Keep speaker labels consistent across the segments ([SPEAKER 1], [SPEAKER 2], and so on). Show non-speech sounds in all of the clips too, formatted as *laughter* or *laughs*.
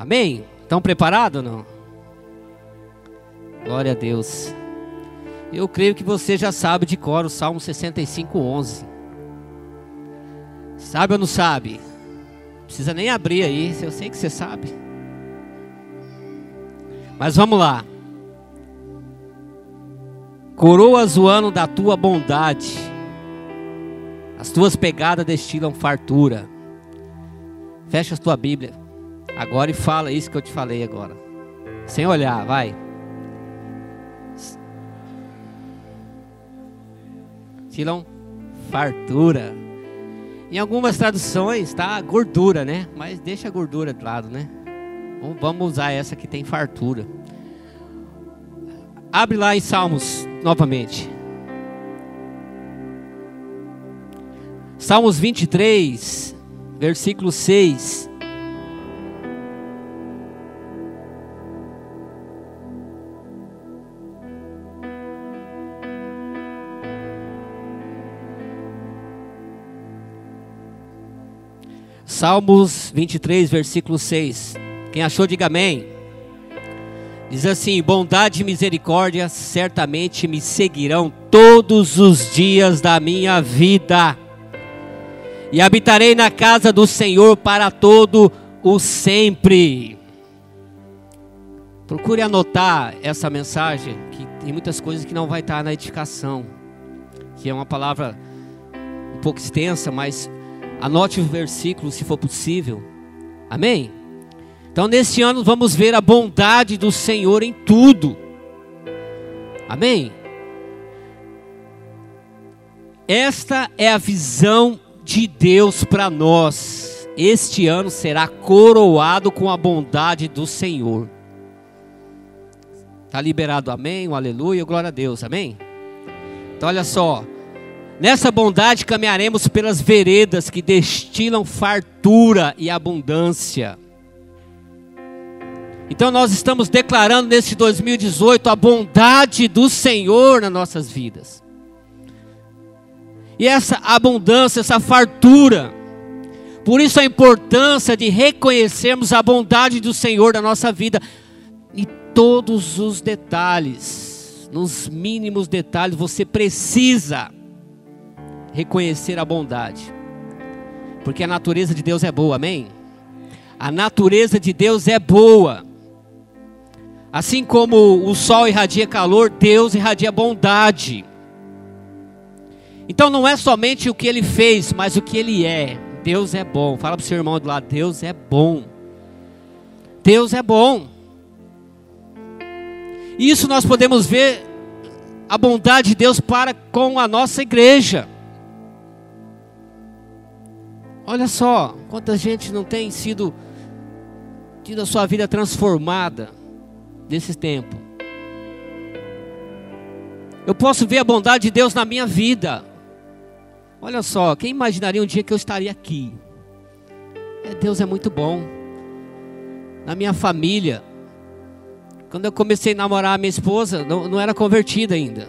[SPEAKER 1] Amém? Estão preparados ou não? Glória a Deus. Eu creio que você já sabe de cor o Salmo 65, 11. Sabe ou não sabe? Precisa nem abrir aí, eu sei que você sabe. Mas vamos lá. Coroas o ano da tua bondade, as tuas pegadas destilam fartura. Fecha a tua Bíblia agora e fala isso que eu te falei agora, sem olhar, vai. Tiram fartura. Em algumas traduções tá gordura, né? Mas deixa a gordura de lado, né? Vamos usar essa que tem fartura. Abre lá em Salmos novamente. Salmos 23, versículo 6. Salmos 23, versículo 6. Quem achou, diga amém. Diz assim: Bondade e misericórdia certamente me seguirão todos os dias da minha vida, e habitarei na casa do Senhor para todo o sempre. Procure anotar essa mensagem, que tem muitas coisas que não vai estar na edificação, que é uma palavra um pouco extensa, mas Anote o versículo se for possível. Amém? Então, neste ano, vamos ver a bondade do Senhor em tudo. Amém? Esta é a visão de Deus para nós. Este ano será coroado com a bondade do Senhor. Está liberado, amém? Um aleluia, glória a Deus, amém? Então, olha só. Nessa bondade caminharemos pelas veredas que destilam fartura e abundância. Então nós estamos declarando nesse 2018 a bondade do Senhor nas nossas vidas. E essa abundância, essa fartura. Por isso a importância de reconhecermos a bondade do Senhor na nossa vida em todos os detalhes, nos mínimos detalhes, você precisa reconhecer a bondade. Porque a natureza de Deus é boa, amém? A natureza de Deus é boa. Assim como o sol irradia calor, Deus irradia bondade. Então não é somente o que ele fez, mas o que ele é. Deus é bom. Fala para o seu irmão do lado: Deus é bom. Deus é bom. Isso nós podemos ver a bondade de Deus para com a nossa igreja. Olha só, quanta gente não tem sido tido a sua vida transformada nesse tempo. Eu posso ver a bondade de Deus na minha vida. Olha só, quem imaginaria um dia que eu estaria aqui? É, Deus é muito bom. Na minha família, quando eu comecei a namorar a minha esposa, não, não era convertida ainda.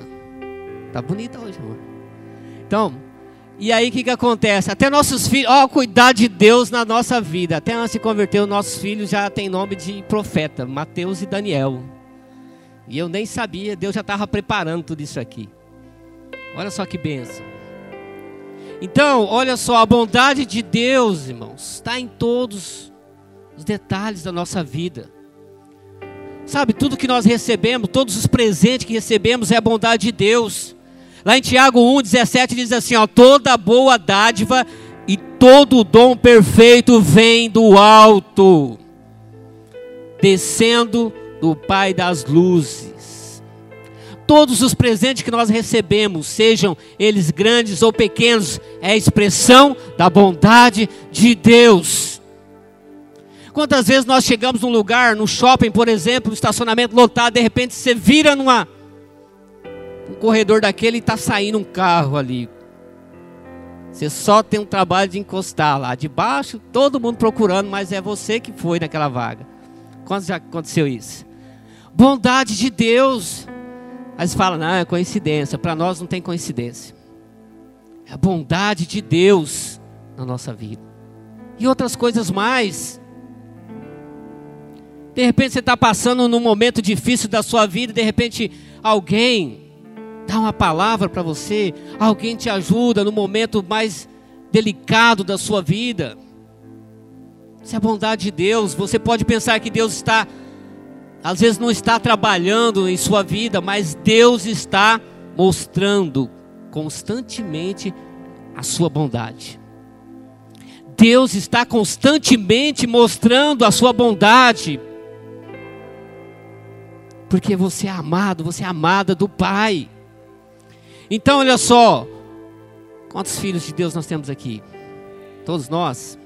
[SPEAKER 1] Tá bonita hoje, amor. Então, e aí o que, que acontece? Até nossos filhos, ó, cuidar de Deus na nossa vida. Até antes de converter, os nossos filhos já tem nome de profeta, Mateus e Daniel. E eu nem sabia, Deus já estava preparando tudo isso aqui. Olha só que benção. Então, olha só, a bondade de Deus, irmãos, está em todos os detalhes da nossa vida. Sabe, tudo que nós recebemos, todos os presentes que recebemos é a bondade de Deus. Lá em Tiago 1,17 diz assim: ó, toda boa dádiva e todo dom perfeito vem do alto, descendo do Pai das luzes. Todos os presentes que nós recebemos, sejam eles grandes ou pequenos, é expressão da bondade de Deus. Quantas vezes nós chegamos num lugar, no shopping, por exemplo, no estacionamento lotado, de repente você vira numa um corredor daquele está saindo um carro ali. Você só tem um trabalho de encostar lá. De baixo, todo mundo procurando, mas é você que foi naquela vaga. Quando já aconteceu isso? Bondade de Deus. Aí você fala, não, é coincidência. Para nós não tem coincidência. É a bondade de Deus na nossa vida. E outras coisas mais. De repente você está passando num momento difícil da sua vida, de repente alguém dá uma palavra para você, alguém te ajuda no momento mais delicado da sua vida. Isso é a bondade de Deus. Você pode pensar que Deus está, às vezes não está trabalhando em sua vida, mas Deus está mostrando constantemente a sua bondade. Deus está constantemente mostrando a sua bondade. Porque você é amado, você é amada do Pai. Então, olha só, quantos filhos de Deus nós temos aqui? Todos nós.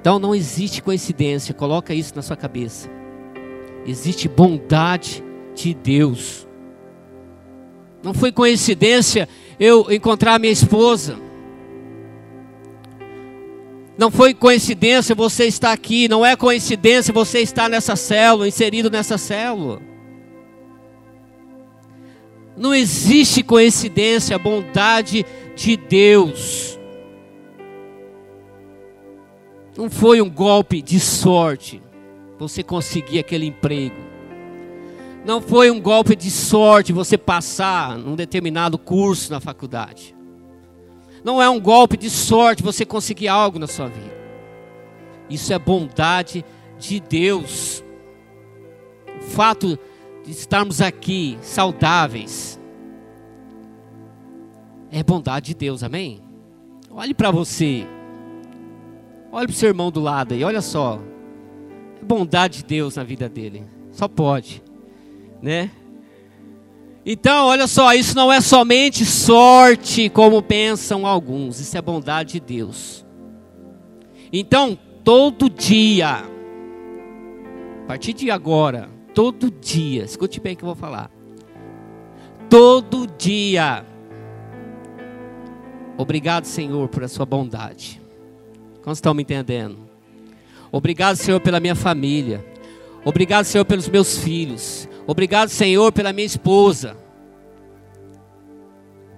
[SPEAKER 1] Então não existe coincidência, coloca isso na sua cabeça. Existe bondade de Deus. Não foi coincidência eu encontrar minha esposa. Não foi coincidência você estar aqui, não é coincidência você estar nessa célula, inserido nessa célula. Não existe coincidência, a bondade de Deus. Não foi um golpe de sorte você conseguir aquele emprego. Não foi um golpe de sorte você passar num determinado curso na faculdade. Não é um golpe de sorte você conseguir algo na sua vida. Isso é bondade de Deus. O fato estarmos aqui saudáveis é bondade de Deus, amém? Olhe para você. Olhe para o seu irmão do lado aí, olha só. É bondade de Deus na vida dele. Só pode, né? Então, olha só, isso não é somente sorte, como pensam alguns, isso é bondade de Deus. Então, todo dia, a partir de agora, todo dia, escute bem que eu vou falar. Todo dia, obrigado, Senhor, por a sua bondade. Quantos estão me entendendo? Obrigado, Senhor, pela minha família. Obrigado, Senhor, pelos meus filhos. Obrigado, Senhor, pela minha esposa.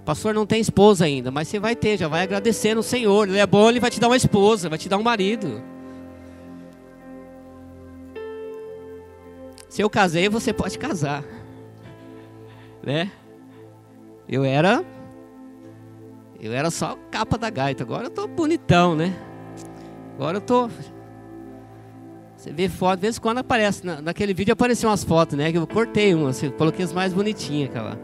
[SPEAKER 1] Pastor não tem esposa ainda, mas você vai ter, já vai agradecendo o Senhor. Ele é bom, ele vai te dar uma esposa, vai te dar um marido. Se eu casei, você pode casar. Né? Eu era eu era só capa da gaita, agora eu tô bonitão, né? Agora eu tô. Você vê foto, de vez em quando aparece. Na, naquele vídeo apareciam umas fotos, né? Que eu cortei umas, coloquei as mais bonitinhas, aquela.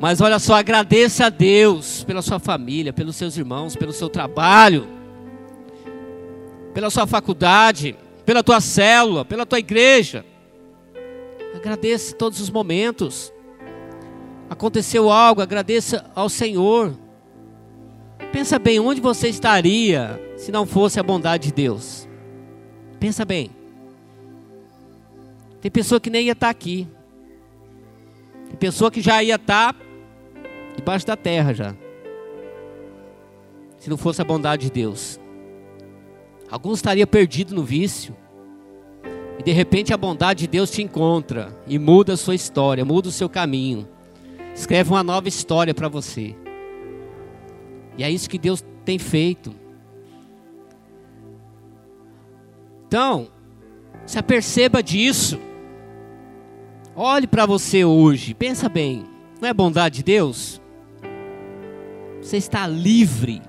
[SPEAKER 1] Mas olha só, agradeça a Deus pela sua família, pelos seus irmãos, pelo seu trabalho, pela sua faculdade, pela tua célula, pela tua igreja. Agradeça todos os momentos. Aconteceu algo, agradeça ao Senhor. Pensa bem, onde você estaria se não fosse a bondade de Deus? Pensa bem. Tem pessoa que nem ia estar aqui. Tem pessoa que já ia estar debaixo da terra já. Se não fosse a bondade de Deus. Alguns estariam perdidos no vício. E de repente a bondade de Deus te encontra e muda a sua história, muda o seu caminho. Escreve uma nova história para você. E é isso que Deus tem feito. Então, se aperceba disso. Olhe para você hoje, pensa bem, não é bondade de Deus? Você está livre,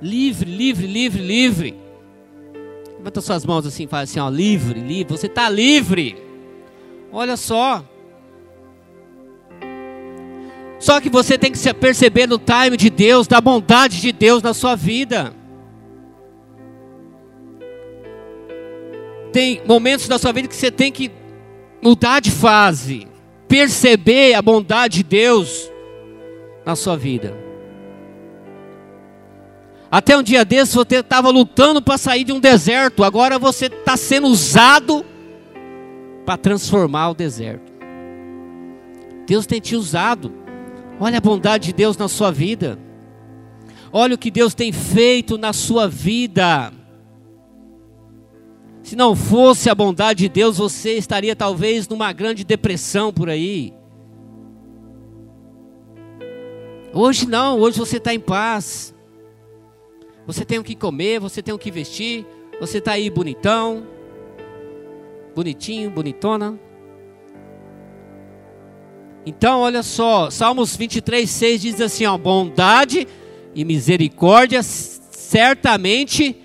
[SPEAKER 1] livre, livre, livre, livre. Levanta suas mãos assim, fala assim, ó, livre, livre. Você está livre. Olha só. Só que você tem que se perceber no time de Deus, da bondade de Deus na sua vida. Tem momentos da sua vida que você tem que mudar de fase, perceber a bondade de Deus na sua vida. Até um dia desses você estava lutando para sair de um deserto, agora você está sendo usado para transformar o deserto. Deus tem te usado. Olha a bondade de Deus na sua vida. Olha o que Deus tem feito na sua vida. Se não fosse a bondade de Deus, você estaria talvez numa grande depressão por aí. Hoje não, hoje você está em paz. Você tem o que comer, você tem o que vestir, você está aí bonitão. bonitinho, bonitona. Então, olha só, Salmos 23, 6 diz assim: ó, bondade e misericórdia certamente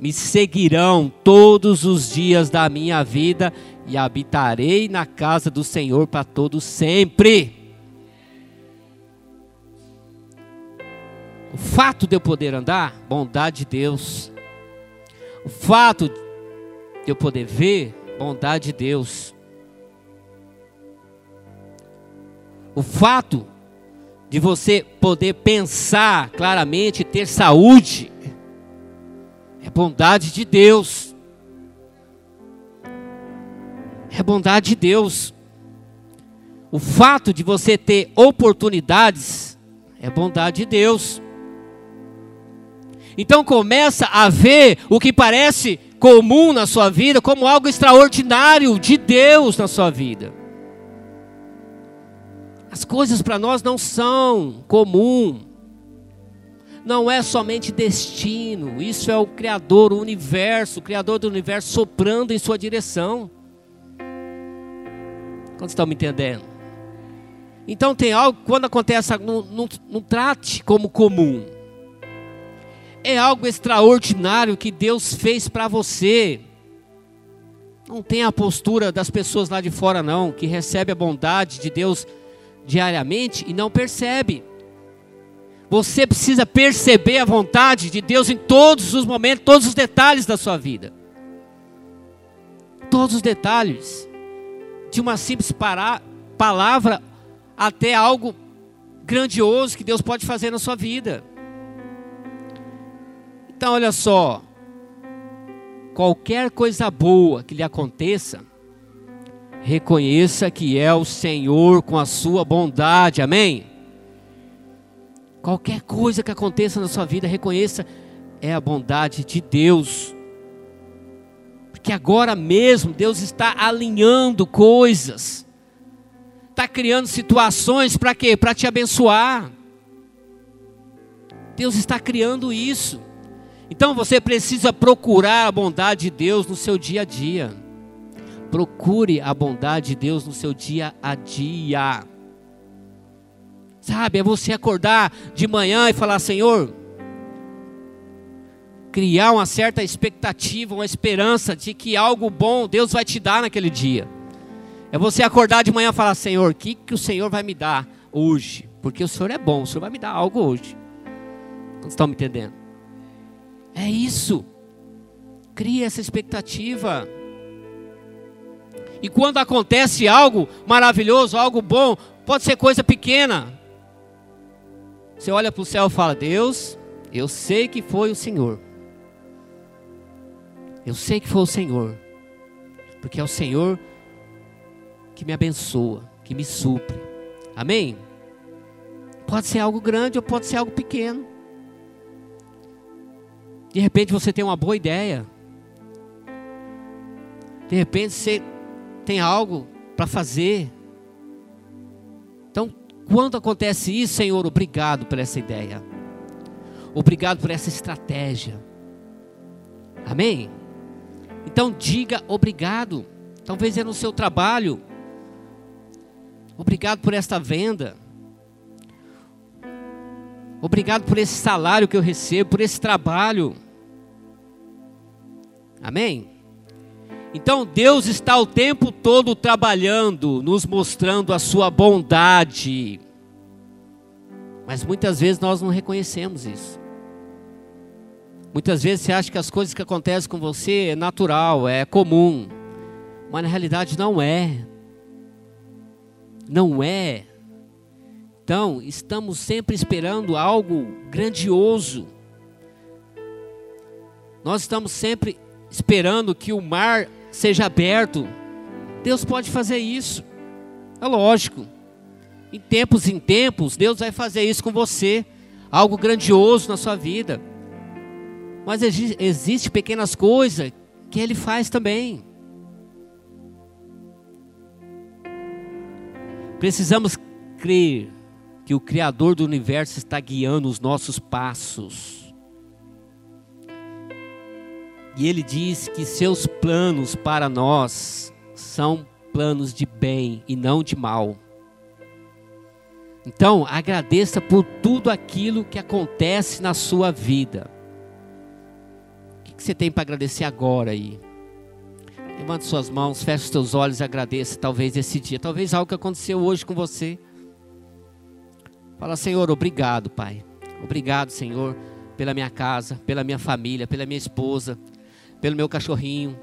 [SPEAKER 1] me seguirão todos os dias da minha vida e habitarei na casa do Senhor para todo sempre. O fato de eu poder andar, bondade de Deus. O fato de eu poder ver, bondade de Deus. O fato de você poder pensar claramente, ter saúde, é bondade de Deus. É bondade de Deus. O fato de você ter oportunidades é bondade de Deus. Então começa a ver o que parece comum na sua vida como algo extraordinário de Deus na sua vida. As coisas para nós não são comum. Não é somente destino, isso é o Criador, o universo, o Criador do universo soprando em sua direção. Quando estão me entendendo? Então tem algo, quando acontece, não, não, não trate como comum. É algo extraordinário que Deus fez para você. Não tem a postura das pessoas lá de fora, não, que recebe a bondade de Deus diariamente e não percebe. Você precisa perceber a vontade de Deus em todos os momentos, todos os detalhes da sua vida. Todos os detalhes. De uma simples para, palavra até algo grandioso que Deus pode fazer na sua vida. Então, olha só. Qualquer coisa boa que lhe aconteça, reconheça que é o Senhor com a sua bondade, amém? Qualquer coisa que aconteça na sua vida, reconheça, é a bondade de Deus. Porque agora mesmo Deus está alinhando coisas, está criando situações para quê? Para te abençoar. Deus está criando isso. Então você precisa procurar a bondade de Deus no seu dia a dia. Procure a bondade de Deus no seu dia a dia. Sabe, é você acordar de manhã e falar: Senhor, criar uma certa expectativa, uma esperança de que algo bom Deus vai te dar naquele dia. É você acordar de manhã e falar: Senhor, o que, que o Senhor vai me dar hoje? Porque o Senhor é bom, o Senhor vai me dar algo hoje. Vocês estão me entendendo? É isso. Cria essa expectativa. E quando acontece algo maravilhoso, algo bom, pode ser coisa pequena. Você olha para o céu e fala: Deus, eu sei que foi o Senhor. Eu sei que foi o Senhor. Porque é o Senhor que me abençoa, que me supre. Amém? Pode ser algo grande ou pode ser algo pequeno. De repente você tem uma boa ideia. De repente você tem algo para fazer. Então, quando acontece isso, Senhor, obrigado por essa ideia. Obrigado por essa estratégia. Amém? Então, diga obrigado. Talvez é no seu trabalho. Obrigado por esta venda. Obrigado por esse salário que eu recebo, por esse trabalho. Amém? Então Deus está o tempo todo trabalhando, nos mostrando a sua bondade. Mas muitas vezes nós não reconhecemos isso. Muitas vezes você acha que as coisas que acontecem com você é natural, é comum. Mas na realidade não é. Não é. Então, estamos sempre esperando algo grandioso. Nós estamos sempre esperando que o mar seja aberto. Deus pode fazer isso. É lógico. Em tempos em tempos, Deus vai fazer isso com você. Algo grandioso na sua vida. Mas existe pequenas coisas que Ele faz também. Precisamos crer que o Criador do universo está guiando os nossos passos. E ele diz que seus planos para nós são planos de bem e não de mal. Então, agradeça por tudo aquilo que acontece na sua vida. O que você tem para agradecer agora aí? Levante suas mãos, feche os seus olhos e agradeça talvez esse dia, talvez algo que aconteceu hoje com você. Fala, Senhor, obrigado, Pai. Obrigado, Senhor, pela minha casa, pela minha família, pela minha esposa, pelo meu cachorrinho.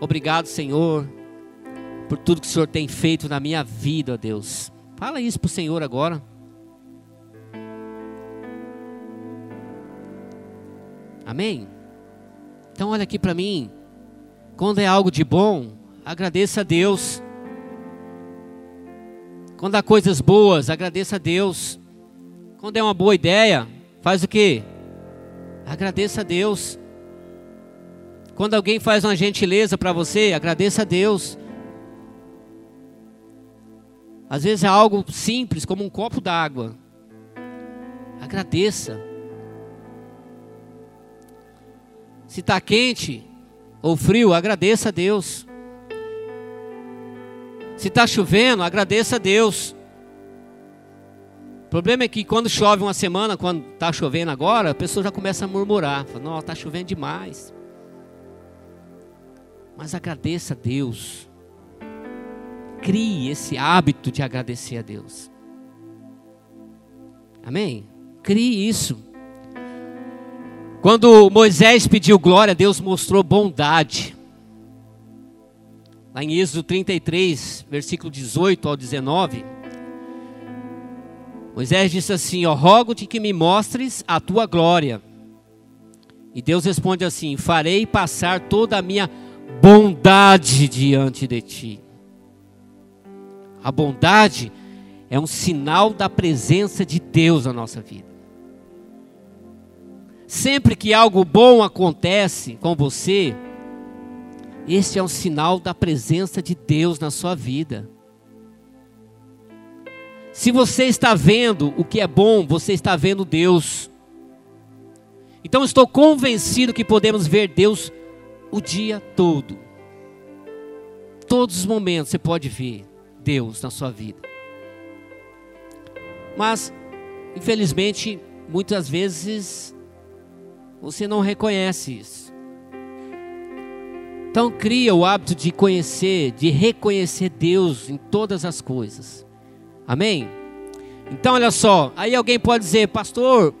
[SPEAKER 1] Obrigado, Senhor, por tudo que o Senhor tem feito na minha vida, Deus. Fala isso para o Senhor agora. Amém? Então olha aqui para mim. Quando é algo de bom, agradeça a Deus. Quando há coisas boas, agradeça a Deus. Quando é uma boa ideia, faz o que? Agradeça a Deus. Quando alguém faz uma gentileza para você, agradeça a Deus. Às vezes é algo simples, como um copo d'água. Agradeça. Se está quente ou frio, agradeça a Deus. Se está chovendo, agradeça a Deus. O problema é que quando chove uma semana, quando está chovendo agora, a pessoa já começa a murmurar. Fala, não, está chovendo demais. Mas agradeça a Deus. Crie esse hábito de agradecer a Deus. Amém? Crie isso. Quando Moisés pediu glória, Deus mostrou bondade. Lá em Êxodo 33, versículo 18 ao 19. Moisés disse assim: Ó, rogo-te que me mostres a tua glória. E Deus responde assim: Farei passar toda a minha bondade diante de ti. A bondade é um sinal da presença de Deus na nossa vida. Sempre que algo bom acontece com você, este é um sinal da presença de Deus na sua vida. Se você está vendo o que é bom, você está vendo Deus. Então estou convencido que podemos ver Deus o dia todo. Todos os momentos você pode ver. Deus na sua vida. Mas, infelizmente, muitas vezes você não reconhece isso. Então cria o hábito de conhecer, de reconhecer Deus em todas as coisas. Amém? Então olha só, aí alguém pode dizer, pastor,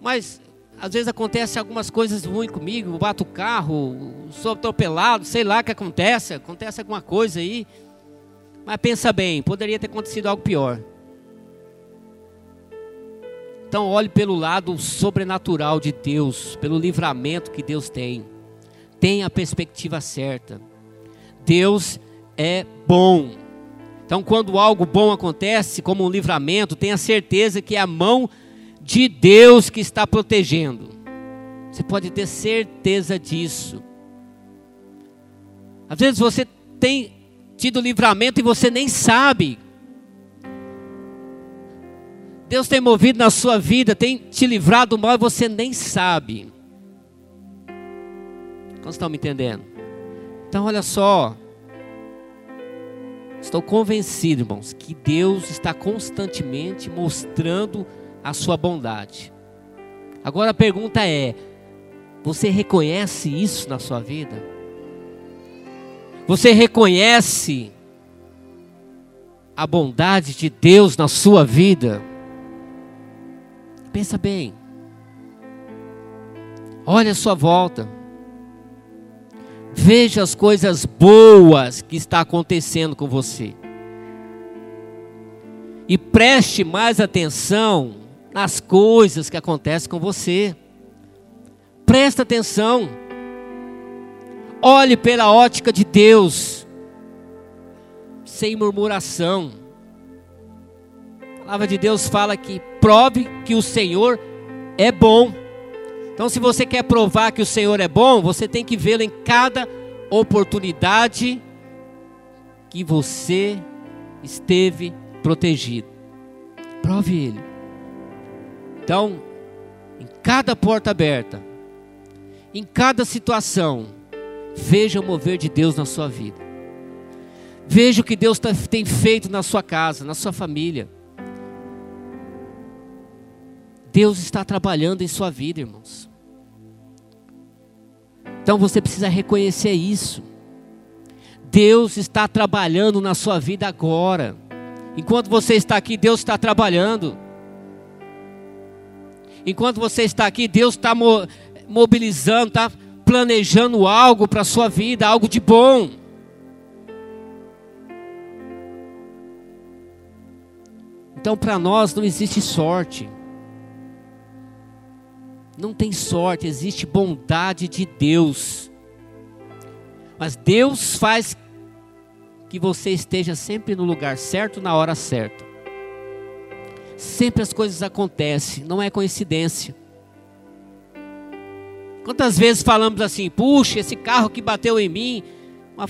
[SPEAKER 1] mas às vezes acontece algumas coisas ruins comigo, bato o carro, sou atropelado, sei lá o que acontece, acontece alguma coisa aí. Mas pensa bem, poderia ter acontecido algo pior. Então olhe pelo lado sobrenatural de Deus, pelo livramento que Deus tem. Tenha a perspectiva certa. Deus é bom. Então quando algo bom acontece, como um livramento, tenha certeza que é a mão Deus que está protegendo. Você pode ter certeza disso. Às vezes você tem tido livramento e você nem sabe. Deus tem movido na sua vida, tem te livrado do mal e você nem sabe. Como estão me entendendo? Então, olha só. Estou convencido, irmãos, que Deus está constantemente mostrando a sua bondade. Agora a pergunta é: você reconhece isso na sua vida? Você reconhece a bondade de Deus na sua vida? Pensa bem. Olha a sua volta. Veja as coisas boas que está acontecendo com você. E preste mais atenção nas coisas que acontecem com você. Presta atenção. Olhe pela ótica de Deus, sem murmuração. A palavra de Deus fala que prove que o Senhor é bom. Então, se você quer provar que o Senhor é bom, você tem que vê-lo em cada oportunidade que você esteve protegido. Prove Ele. Então, em cada porta aberta, em cada situação Veja o mover de Deus na sua vida. Veja o que Deus tá, tem feito na sua casa, na sua família. Deus está trabalhando em sua vida, irmãos. Então você precisa reconhecer isso. Deus está trabalhando na sua vida agora. Enquanto você está aqui, Deus está trabalhando. Enquanto você está aqui, Deus está mobilizando, está planejando algo para a sua vida, algo de bom. Então, para nós não existe sorte. Não tem sorte, existe bondade de Deus. Mas Deus faz que você esteja sempre no lugar certo, na hora certa. Sempre as coisas acontecem, não é coincidência. Quantas vezes falamos assim, puxa, esse carro que bateu em mim, uma,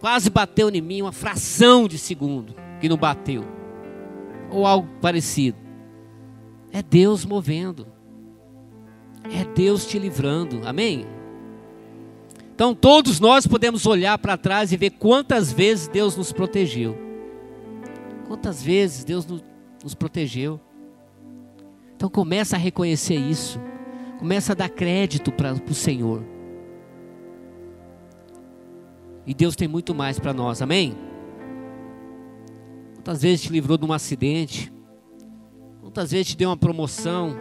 [SPEAKER 1] quase bateu em mim, uma fração de segundo que não bateu, ou algo parecido. É Deus movendo, é Deus te livrando, amém? Então todos nós podemos olhar para trás e ver quantas vezes Deus nos protegeu. Quantas vezes Deus nos nos protegeu. Então começa a reconhecer isso. Começa a dar crédito para o Senhor. E Deus tem muito mais para nós, amém? Quantas vezes te livrou de um acidente? Quantas vezes te deu uma promoção?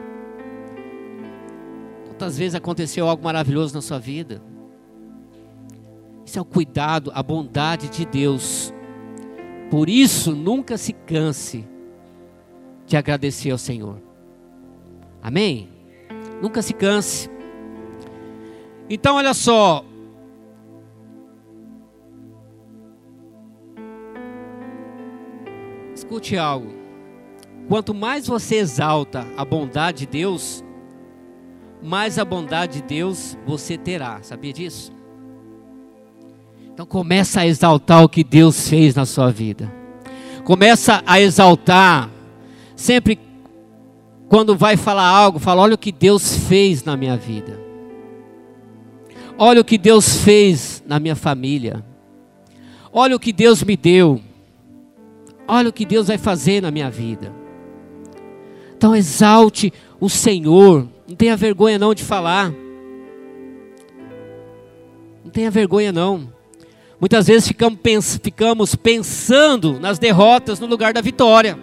[SPEAKER 1] Quantas vezes aconteceu algo maravilhoso na sua vida? Isso é o cuidado, a bondade de Deus. Por isso, nunca se canse de agradecer ao Senhor. Amém? Nunca se canse. Então, olha só. Escute algo. Quanto mais você exalta a bondade de Deus, mais a bondade de Deus você terá. Sabia disso? Então começa a exaltar o que Deus fez na sua vida. Começa a exaltar Sempre quando vai falar algo, fala: olha o que Deus fez na minha vida. Olha o que Deus fez na minha família. Olha o que Deus me deu. Olha o que Deus vai fazer na minha vida. Então exalte o Senhor. Não tenha vergonha não de falar. Não tenha vergonha não. Muitas vezes ficamos, ficamos pensando nas derrotas no lugar da vitória.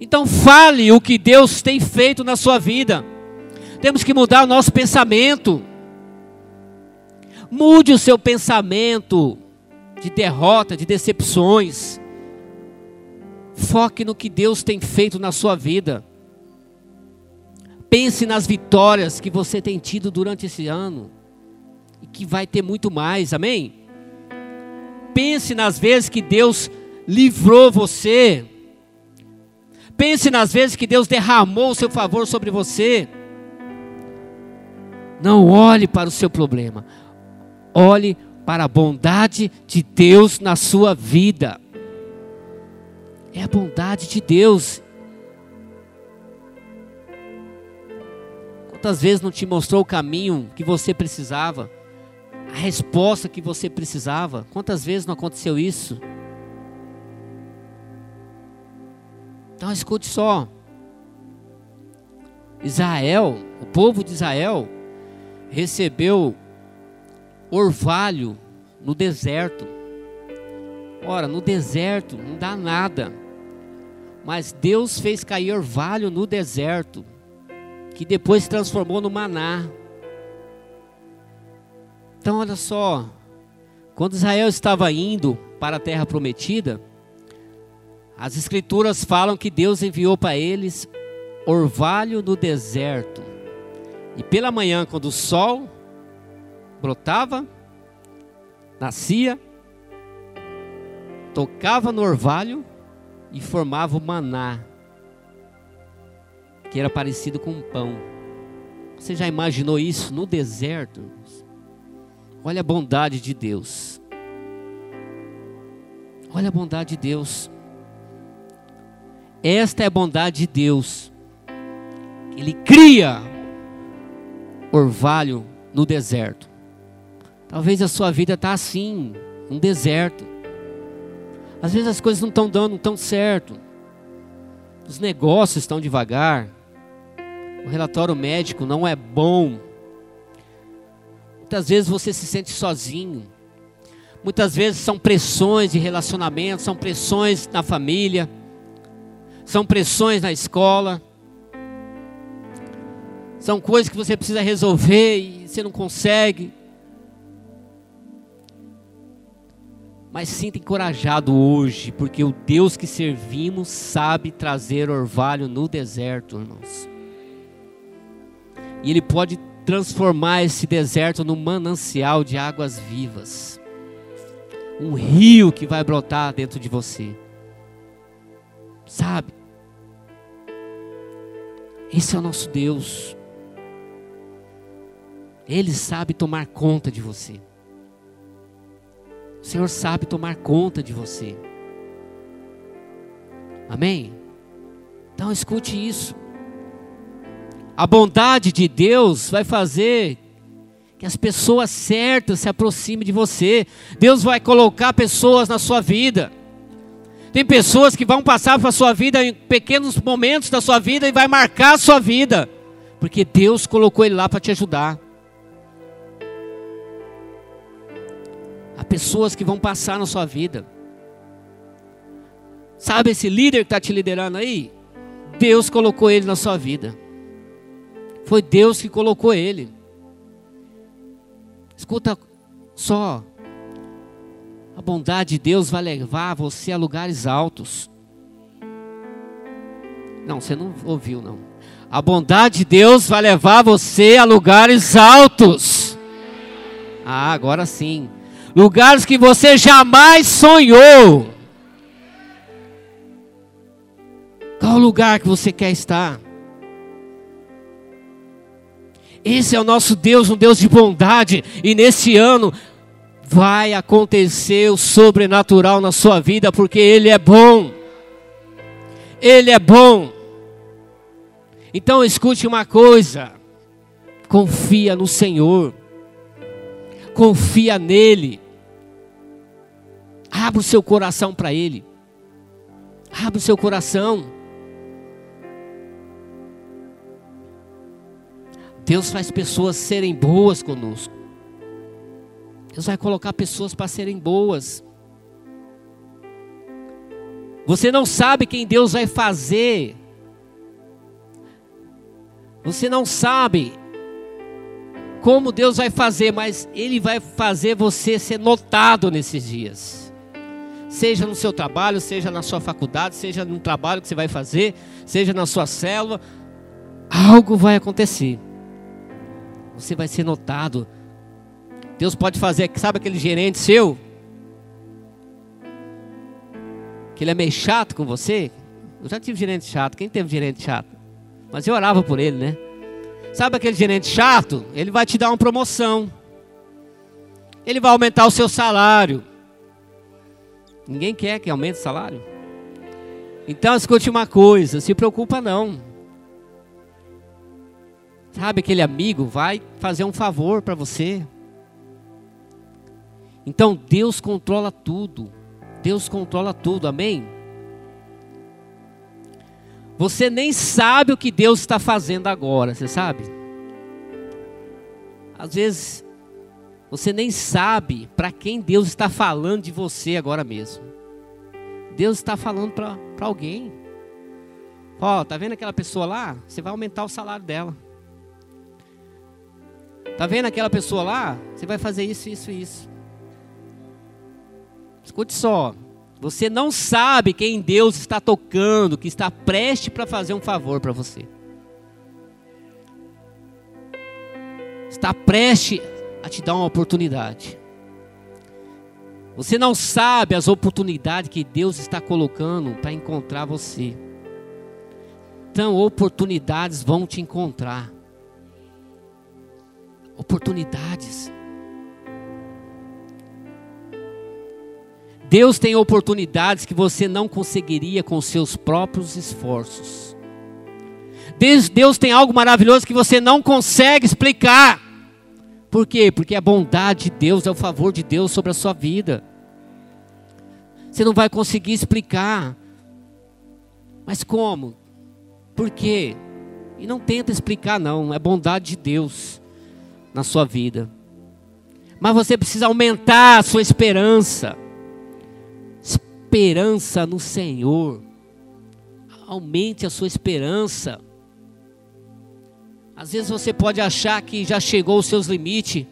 [SPEAKER 1] Então fale o que Deus tem feito na sua vida. Temos que mudar o nosso pensamento. Mude o seu pensamento de derrota, de decepções. Foque no que Deus tem feito na sua vida. Pense nas vitórias que você tem tido durante esse ano e que vai ter muito mais, amém? Pense nas vezes que Deus livrou você Pense nas vezes que Deus derramou o seu favor sobre você. Não olhe para o seu problema. Olhe para a bondade de Deus na sua vida. É a bondade de Deus. Quantas vezes não te mostrou o caminho que você precisava? A resposta que você precisava? Quantas vezes não aconteceu isso? Então escute só. Israel, o povo de Israel, recebeu orvalho no deserto. Ora, no deserto não dá nada. Mas Deus fez cair orvalho no deserto, que depois se transformou no maná. Então, olha só, quando Israel estava indo para a terra prometida, as escrituras falam que Deus enviou para eles orvalho no deserto. E pela manhã, quando o sol brotava, nascia, tocava no orvalho e formava o maná, que era parecido com um pão. Você já imaginou isso no deserto? Olha a bondade de Deus. Olha a bondade de Deus. Esta é a bondade de Deus. Ele cria orvalho no deserto. Talvez a sua vida está assim, um deserto. Às vezes as coisas não estão dando tão certo. Os negócios estão devagar. O relatório médico não é bom. Muitas vezes você se sente sozinho. Muitas vezes são pressões de relacionamento, são pressões na família, são pressões na escola. São coisas que você precisa resolver e você não consegue. Mas sinta encorajado hoje, porque o Deus que servimos sabe trazer orvalho no deserto, irmãos. E Ele pode transformar esse deserto num manancial de águas vivas um rio que vai brotar dentro de você. Sabe? Esse é o nosso Deus. Ele sabe tomar conta de você. O Senhor sabe tomar conta de você. Amém? Então escute isso. A bondade de Deus vai fazer que as pessoas certas se aproximem de você. Deus vai colocar pessoas na sua vida. Tem pessoas que vão passar para a sua vida em pequenos momentos da sua vida e vai marcar a sua vida, porque Deus colocou ele lá para te ajudar. Há pessoas que vão passar na sua vida. Sabe esse líder que está te liderando aí? Deus colocou ele na sua vida. Foi Deus que colocou ele. Escuta só. A bondade de Deus vai levar você a lugares altos. Não, você não ouviu, não. A bondade de Deus vai levar você a lugares altos. Ah, agora sim. Lugares que você jamais sonhou. Qual lugar que você quer estar? Esse é o nosso Deus, um Deus de bondade. E nesse ano vai acontecer o sobrenatural na sua vida, porque Ele é bom. Ele é bom. Então escute uma coisa: confia no Senhor, confia nele, abra o seu coração para Ele, abra o seu coração. Deus faz pessoas serem boas conosco. Deus vai colocar pessoas para serem boas. Você não sabe quem Deus vai fazer. Você não sabe como Deus vai fazer, mas Ele vai fazer você ser notado nesses dias. Seja no seu trabalho, seja na sua faculdade, seja no trabalho que você vai fazer, seja na sua célula, algo vai acontecer você vai ser notado. Deus pode fazer, sabe aquele gerente seu? Que ele é meio chato com você? Eu já tive gerente chato. Quem teve gerente chato? Mas eu orava por ele, né? Sabe aquele gerente chato? Ele vai te dar uma promoção. Ele vai aumentar o seu salário. Ninguém quer que aumente o salário. Então escute uma coisa, se preocupa não. Sabe aquele amigo vai fazer um favor para você. Então Deus controla tudo. Deus controla tudo, amém? Você nem sabe o que Deus está fazendo agora, você sabe? Às vezes você nem sabe para quem Deus está falando de você agora mesmo. Deus está falando para alguém. Ó, tá vendo aquela pessoa lá? Você vai aumentar o salário dela. Tá vendo aquela pessoa lá? Você vai fazer isso, isso isso. Escute só. Você não sabe quem Deus está tocando, que está prestes para fazer um favor para você. Está prestes a te dar uma oportunidade. Você não sabe as oportunidades que Deus está colocando para encontrar você. Então, oportunidades vão te encontrar oportunidades. Deus tem oportunidades que você não conseguiria com seus próprios esforços. Deus, Deus tem algo maravilhoso que você não consegue explicar, Por quê? Porque a bondade de Deus é o favor de Deus sobre a sua vida. Você não vai conseguir explicar. Mas como? Por quê? E não tenta explicar, não. É bondade de Deus na sua vida. Mas você precisa aumentar a sua esperança. Esperança no Senhor. Aumente a sua esperança. Às vezes você pode achar que já chegou os seus limites,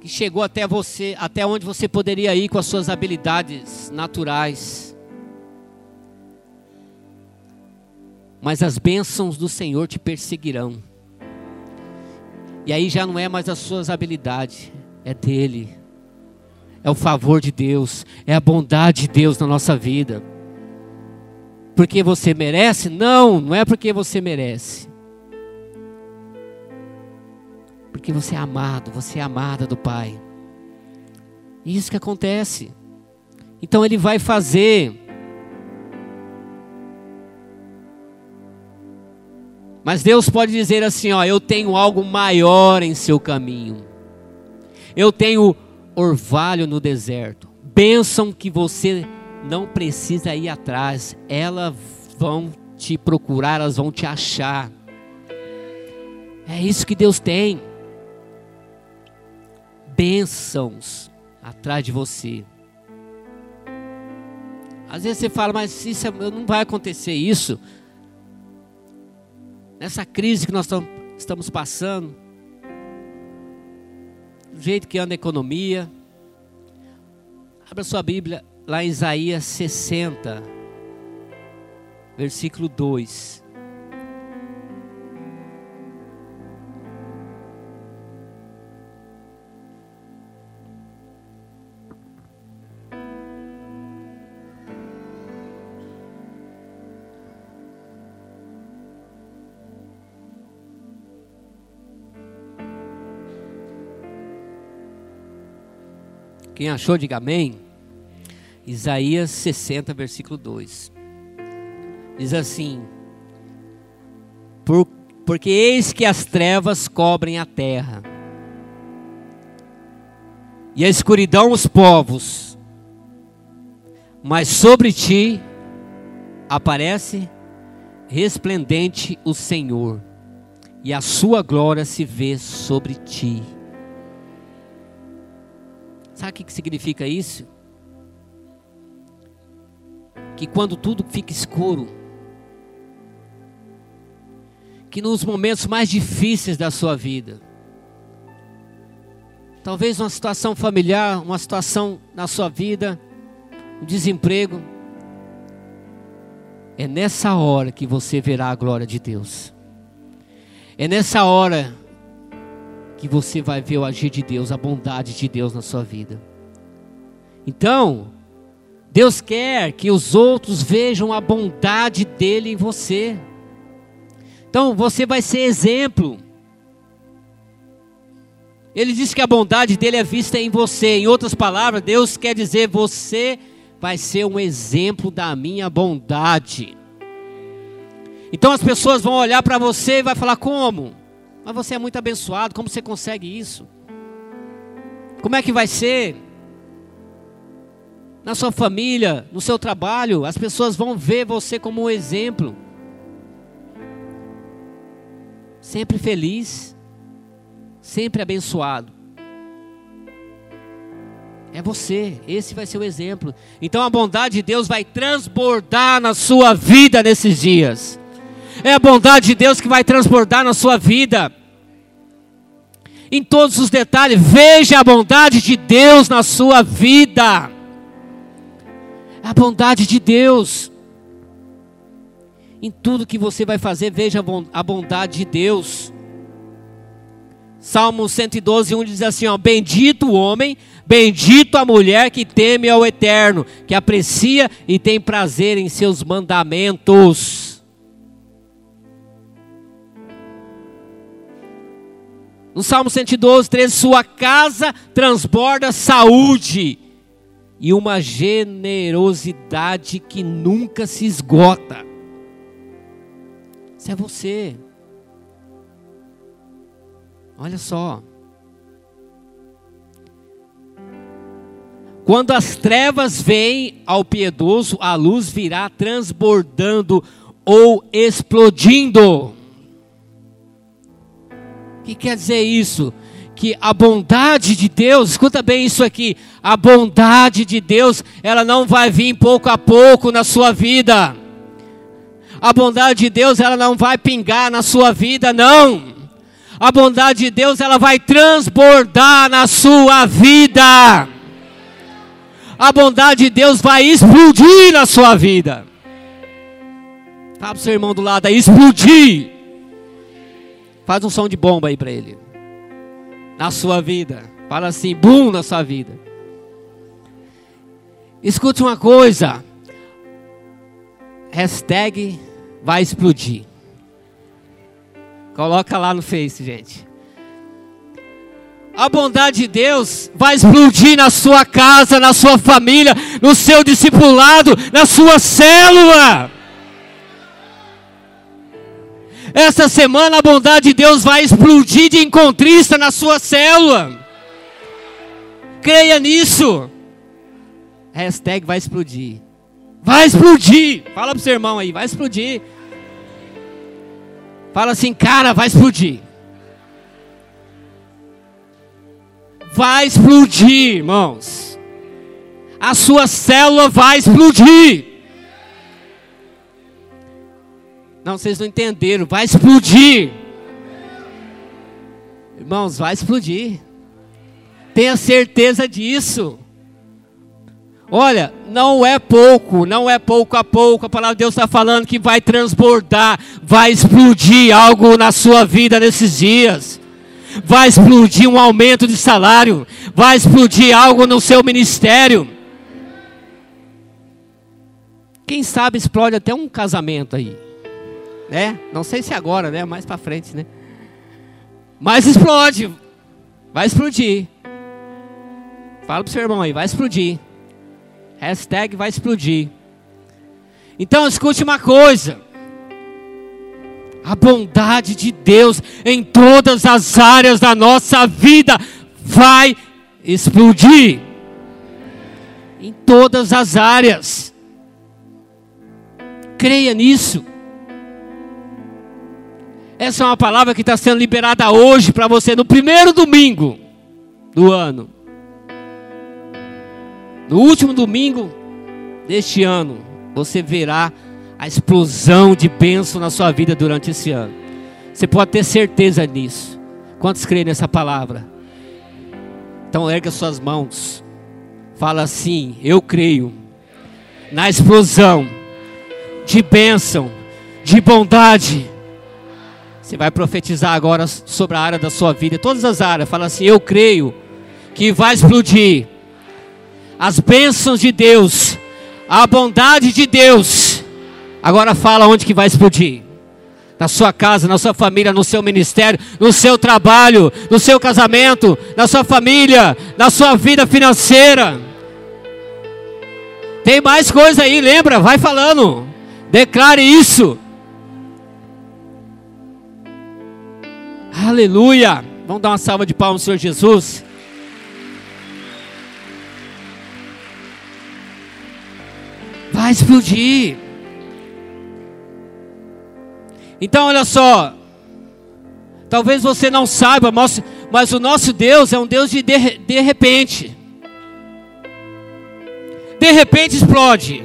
[SPEAKER 1] que chegou até você, até onde você poderia ir com as suas habilidades naturais. Mas as bênçãos do Senhor te perseguirão. E aí já não é mais as suas habilidades, é dele. É o favor de Deus, é a bondade de Deus na nossa vida. Porque você merece? Não, não é porque você merece. Porque você é amado, você é amada do Pai. Isso que acontece. Então ele vai fazer. Mas Deus pode dizer assim, ó, eu tenho algo maior em seu caminho. Eu tenho orvalho no deserto. Bênção que você não precisa ir atrás. Elas vão te procurar, elas vão te achar. É isso que Deus tem bênçãos atrás de você. Às vezes você fala, mas isso é, não vai acontecer isso. Nessa crise que nós estamos passando, do jeito que anda a economia. Abra sua Bíblia lá em Isaías 60, versículo 2. Quem achou, diga amém. Isaías 60, versículo 2. Diz assim: Por, Porque eis que as trevas cobrem a terra, e a escuridão os povos, mas sobre ti aparece resplendente o Senhor, e a sua glória se vê sobre ti. Sabe o que significa isso? Que quando tudo fica escuro, que nos momentos mais difíceis da sua vida, talvez uma situação familiar, uma situação na sua vida, um desemprego, é nessa hora que você verá a glória de Deus. É nessa hora que você vai ver o agir de Deus, a bondade de Deus na sua vida. Então, Deus quer que os outros vejam a bondade dele em você. Então, você vai ser exemplo. Ele diz que a bondade dele é vista em você. Em outras palavras, Deus quer dizer: você vai ser um exemplo da minha bondade. Então as pessoas vão olhar para você e vai falar: como? Mas você é muito abençoado, como você consegue isso? Como é que vai ser? Na sua família, no seu trabalho, as pessoas vão ver você como um exemplo. Sempre feliz, sempre abençoado. É você, esse vai ser o exemplo. Então a bondade de Deus vai transbordar na sua vida nesses dias. É a bondade de Deus que vai transbordar na sua vida. Em todos os detalhes, veja a bondade de Deus na sua vida. A bondade de Deus. Em tudo que você vai fazer, veja a bondade de Deus. Salmo 112, 1 diz assim: ó, Bendito o homem, bendito a mulher que teme ao eterno, que aprecia e tem prazer em seus mandamentos. No Salmo 112, 13, sua casa transborda saúde e uma generosidade que nunca se esgota. Isso é você. Olha só. Quando as trevas vêm ao piedoso, a luz virá transbordando ou explodindo. O que quer dizer isso? Que a bondade de Deus, escuta bem isso aqui, a bondade de Deus, ela não vai vir pouco a pouco na sua vida. A bondade de Deus, ela não vai pingar na sua vida, não. A bondade de Deus, ela vai transbordar na sua vida. A bondade de Deus vai explodir na sua vida. Fala pro seu irmão do lado aí, explodir. Faz um som de bomba aí para ele. Na sua vida. Fala assim, bum na sua vida. Escute uma coisa. Hashtag vai explodir. Coloca lá no Face, gente. A bondade de Deus vai explodir na sua casa, na sua família, no seu discipulado, na sua célula. Essa semana a bondade de Deus vai explodir de encontrista na sua célula. Creia nisso. Hashtag vai explodir. Vai explodir. Fala pro seu irmão aí, vai explodir. Fala assim, cara, vai explodir. Vai explodir, irmãos. A sua célula vai explodir. Não, vocês não entenderam. Vai explodir. Irmãos, vai explodir. Tenha certeza disso. Olha, não é pouco, não é pouco a pouco. A palavra de Deus está falando que vai transbordar, vai explodir algo na sua vida nesses dias. Vai explodir um aumento de salário, vai explodir algo no seu ministério. Quem sabe explode até um casamento aí né? Não sei se agora, né? Mais para frente, né? Mas explode. Vai explodir. Fala pro seu irmão aí, vai explodir. Hashtag vai explodir. Então escute uma coisa. A bondade de Deus em todas as áreas da nossa vida vai explodir. Em todas as áreas. Creia nisso. Essa é uma palavra que está sendo liberada hoje para você, no primeiro domingo do ano. No último domingo deste ano, você verá a explosão de bênção na sua vida durante esse ano. Você pode ter certeza nisso. Quantos creem nessa palavra? Então erga suas mãos. Fala assim: Eu creio na explosão de bênção, de bondade você vai profetizar agora sobre a área da sua vida, todas as áreas. Fala assim: Eu creio que vai explodir as bênçãos de Deus, a bondade de Deus. Agora fala onde que vai explodir. Na sua casa, na sua família, no seu ministério, no seu trabalho, no seu casamento, na sua família, na sua vida financeira. Tem mais coisa aí, lembra? Vai falando. Declare isso. Aleluia! Vamos dar uma salva de palmas Senhor Jesus. Vai explodir. Então, olha só. Talvez você não saiba, mas, mas o nosso Deus é um Deus de de, de repente. De repente explode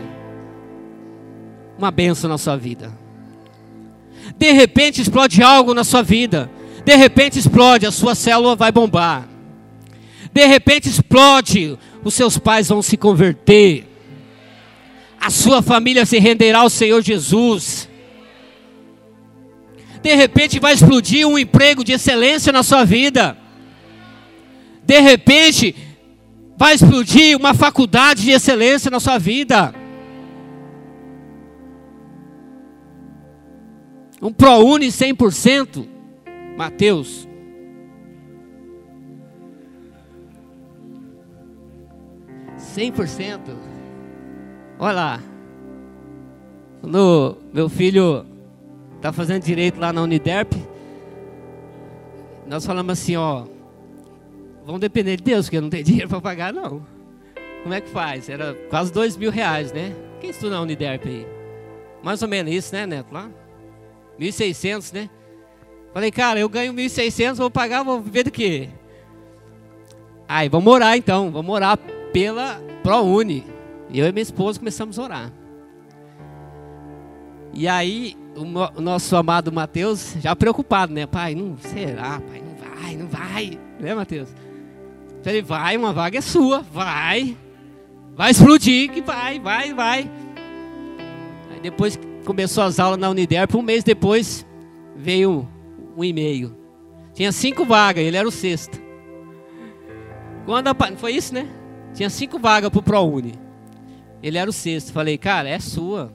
[SPEAKER 1] uma benção na sua vida. De repente explode algo na sua vida. De repente explode, a sua célula vai bombar. De repente explode, os seus pais vão se converter. A sua família se renderá ao Senhor Jesus. De repente vai explodir um emprego de excelência na sua vida. De repente vai explodir uma faculdade de excelência na sua vida. Um ProUni 100%. Mateus. Cem por cento. Olha lá. No, meu filho está fazendo direito lá na Uniderp. Nós falamos assim, ó. Vamos depender de Deus, porque não tem *laughs* dinheiro para pagar, não. como é que faz? Era quase dois mil reais, né? Quem estuda na Uniderp aí? Mais ou menos isso, né, Neto? Lá? 1.600, né? Falei, cara, eu ganho 1.600, vou pagar, vou viver do quê? Aí, vamos orar então, vamos orar pela ProUni. Eu e minha esposa começamos a orar. E aí, o, nosso amado Mateus, já preocupado, né? Pai, não será, pai, não vai, não vai. Né, Mateus? Ele vai, uma vaga é sua, vai. Vai explodir, que vai, vai, vai. Aí depois começou as aulas na Uniderp, um mês depois veio um e-mail. Tinha cinco vagas, ele era o sexto. Quando a, foi isso, né? Tinha cinco vagas para o ProUni. Ele era o sexto. Falei, cara, é sua.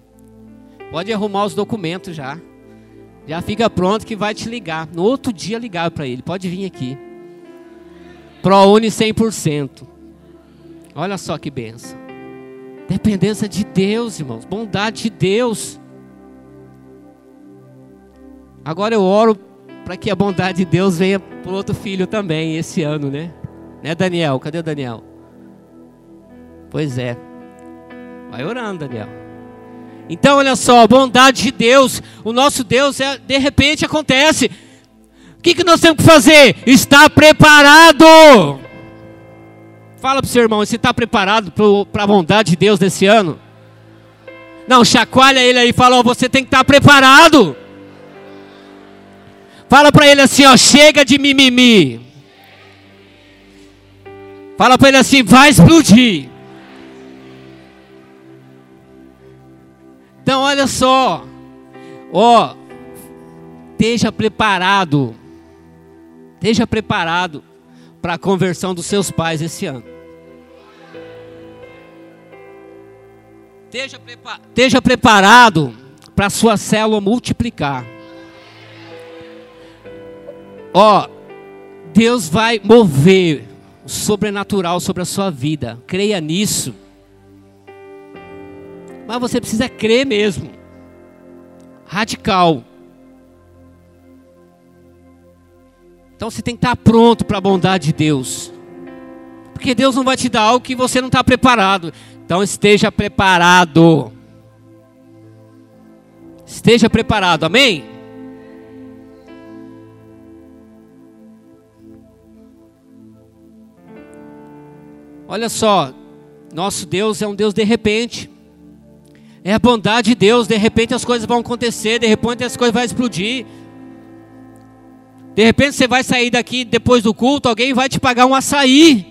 [SPEAKER 1] Pode arrumar os documentos já. Já fica pronto que vai te ligar. No outro dia ligar para ele. Pode vir aqui. ProUni 100%. Olha só que benção. Dependência de Deus, irmãos. Bondade de Deus. Agora eu oro para que a bondade de Deus venha para outro filho também esse ano, né? Né, Daniel? Cadê o Daniel? Pois é. Vai orando, Daniel. Então, olha só, a bondade de Deus, o nosso Deus, é, de repente acontece. O que, que nós temos que fazer? Estar preparado. Fala para o seu irmão, você está preparado para a bondade de Deus nesse ano? Não, chacoalha ele aí e fala, oh, você tem que estar tá preparado. Fala para ele assim, ó, chega de mimimi. Fala para ele assim, vai explodir. Então olha só, ó, esteja preparado, esteja preparado para a conversão dos seus pais esse ano. Esteja, prepa esteja preparado para a sua célula multiplicar. Ó, Deus vai mover o sobrenatural sobre a sua vida. Creia nisso. Mas você precisa crer mesmo. Radical. Então você tem que estar pronto para a bondade de Deus. Porque Deus não vai te dar algo que você não está preparado. Então esteja preparado. Esteja preparado, amém? Olha só, nosso Deus é um Deus de repente. É a bondade de Deus, de repente as coisas vão acontecer, de repente as coisas vão explodir. De repente você vai sair daqui depois do culto, alguém vai te pagar um açaí.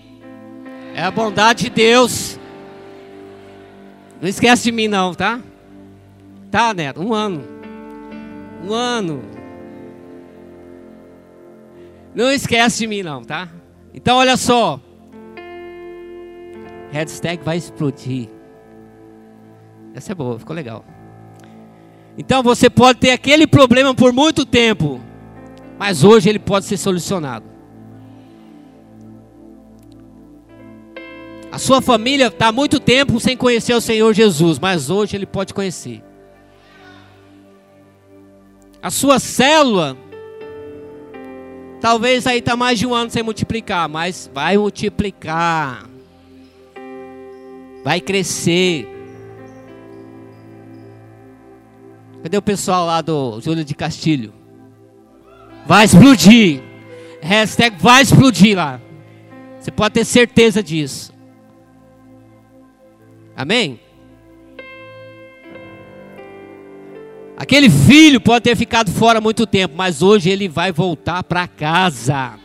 [SPEAKER 1] É a bondade de Deus. Não esquece de mim não, tá? Tá, Neto? Um ano. Um ano. Não esquece de mim não, tá? Então olha só. Hashtag vai explodir. Essa é boa, ficou legal. Então você pode ter aquele problema por muito tempo, mas hoje ele pode ser solucionado. A sua família está há muito tempo sem conhecer o Senhor Jesus, mas hoje ele pode conhecer. A sua célula, talvez aí está mais de um ano sem multiplicar, mas vai multiplicar vai crescer. Cadê o pessoal lá do Júlio de Castilho? Vai explodir. Hashtag vai explodir lá. Você pode ter certeza disso. Amém? Aquele filho pode ter ficado fora muito tempo, mas hoje ele vai voltar para casa.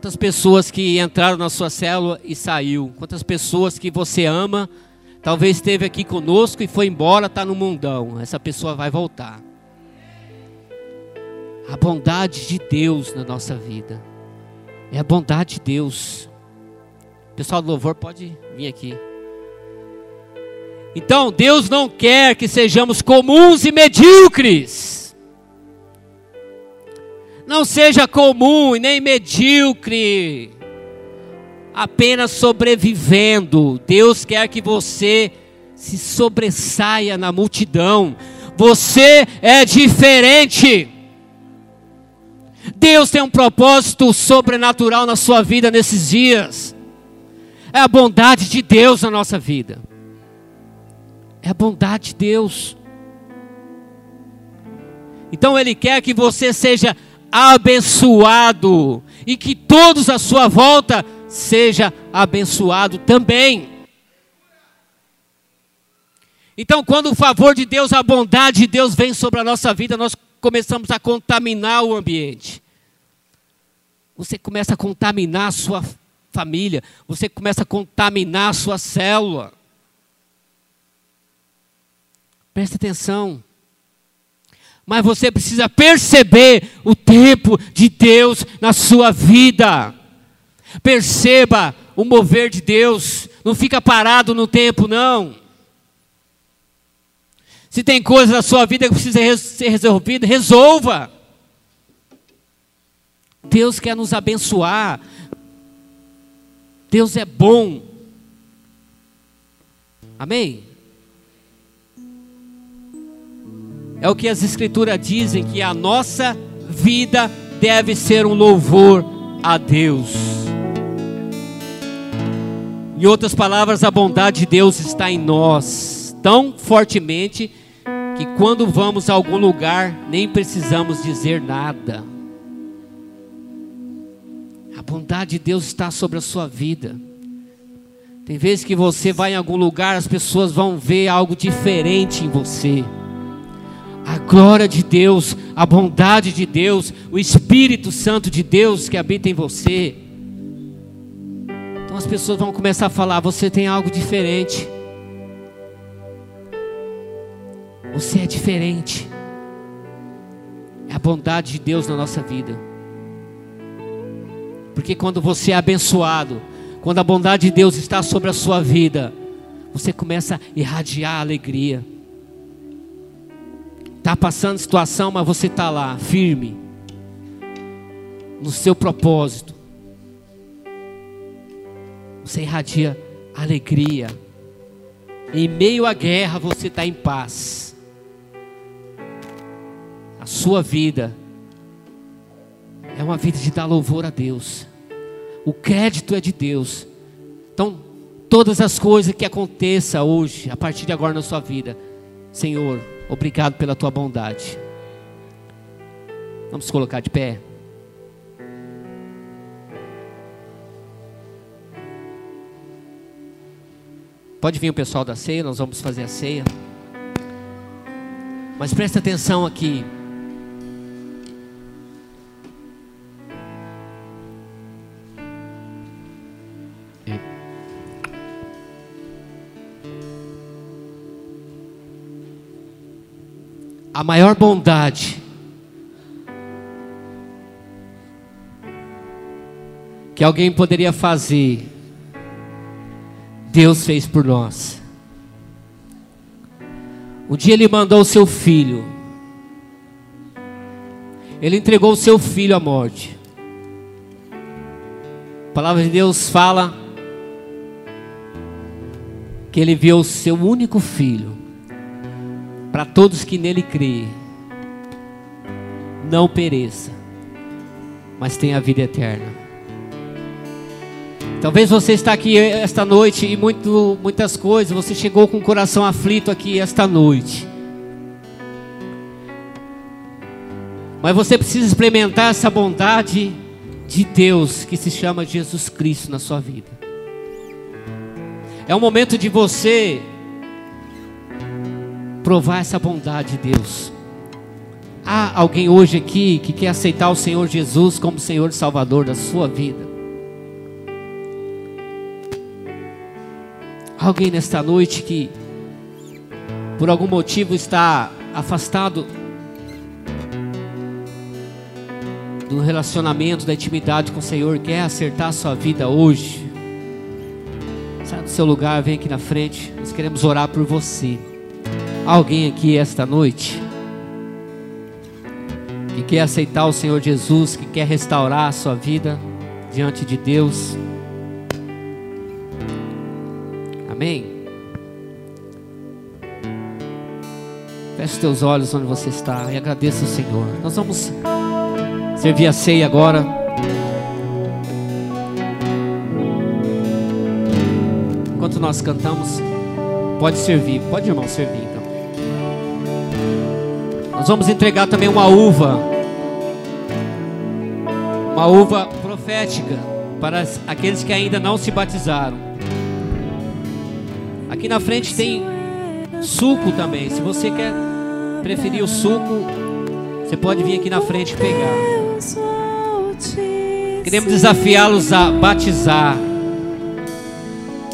[SPEAKER 1] Quantas pessoas que entraram na sua célula e saiu? Quantas pessoas que você ama, talvez esteve aqui conosco e foi embora, está no mundão. Essa pessoa vai voltar. A bondade de Deus na nossa vida. É a bondade de Deus. Pessoal do louvor pode vir aqui. Então, Deus não quer que sejamos comuns e medíocres. Não seja comum e nem medíocre, apenas sobrevivendo. Deus quer que você se sobressaia na multidão. Você é diferente. Deus tem um propósito sobrenatural na sua vida nesses dias. É a bondade de Deus na nossa vida. É a bondade de Deus. Então Ele quer que você seja abençoado e que todos à sua volta seja abençoado também. Então, quando o favor de Deus, a bondade de Deus vem sobre a nossa vida, nós começamos a contaminar o ambiente. Você começa a contaminar a sua família, você começa a contaminar a sua célula. Presta atenção. Mas você precisa perceber o tempo de Deus na sua vida. Perceba o mover de Deus. Não fica parado no tempo, não. Se tem coisa na sua vida que precisa ser resolvida, resolva. Deus quer nos abençoar. Deus é bom. Amém? É o que as Escrituras dizem: que a nossa vida deve ser um louvor a Deus. Em outras palavras, a bondade de Deus está em nós tão fortemente que quando vamos a algum lugar nem precisamos dizer nada. A bondade de Deus está sobre a sua vida. Tem vezes que você vai em algum lugar, as pessoas vão ver algo diferente em você a glória de Deus, a bondade de Deus, o Espírito Santo de Deus que habita em você. Então as pessoas vão começar a falar: você tem algo diferente. Você é diferente. É a bondade de Deus na nossa vida. Porque quando você é abençoado, quando a bondade de Deus está sobre a sua vida, você começa a irradiar alegria. Está passando situação, mas você está lá, firme, no seu propósito. Você irradia alegria. Em meio à guerra, você está em paz. A sua vida é uma vida de dar louvor a Deus. O crédito é de Deus. Então, todas as coisas que aconteçam hoje, a partir de agora na sua vida, Senhor, Obrigado pela tua bondade. Vamos colocar de pé. Pode vir o pessoal da ceia, nós vamos fazer a ceia. Mas presta atenção aqui. A maior bondade que alguém poderia fazer, Deus fez por nós. Um dia Ele mandou o seu filho, Ele entregou o seu filho à morte. A palavra de Deus fala que Ele viu o seu único filho para todos que nele creem, não pereça, mas tenha vida eterna. Talvez você está aqui esta noite e muito, muitas coisas, você chegou com o coração aflito aqui esta noite. Mas você precisa experimentar essa bondade de Deus que se chama Jesus Cristo na sua vida. É o momento de você provar essa bondade de Deus. Há alguém hoje aqui que quer aceitar o Senhor Jesus como Senhor e Salvador da sua vida? Alguém nesta noite que por algum motivo está afastado do relacionamento, da intimidade com o Senhor, quer acertar a sua vida hoje? Sai do seu lugar, vem aqui na frente. Nós queremos orar por você alguém aqui esta noite que quer aceitar o Senhor Jesus, que quer restaurar a sua vida diante de Deus. Amém? Feche os teus olhos onde você está e agradeça o Senhor. Nós vamos servir a ceia agora. Enquanto nós cantamos, pode servir, pode irmão servir. Nós vamos entregar também uma uva, uma uva profética para aqueles que ainda não se batizaram. Aqui na frente tem suco também. Se você quer preferir o suco, você pode vir aqui na frente pegar. Queremos desafiá-los a batizar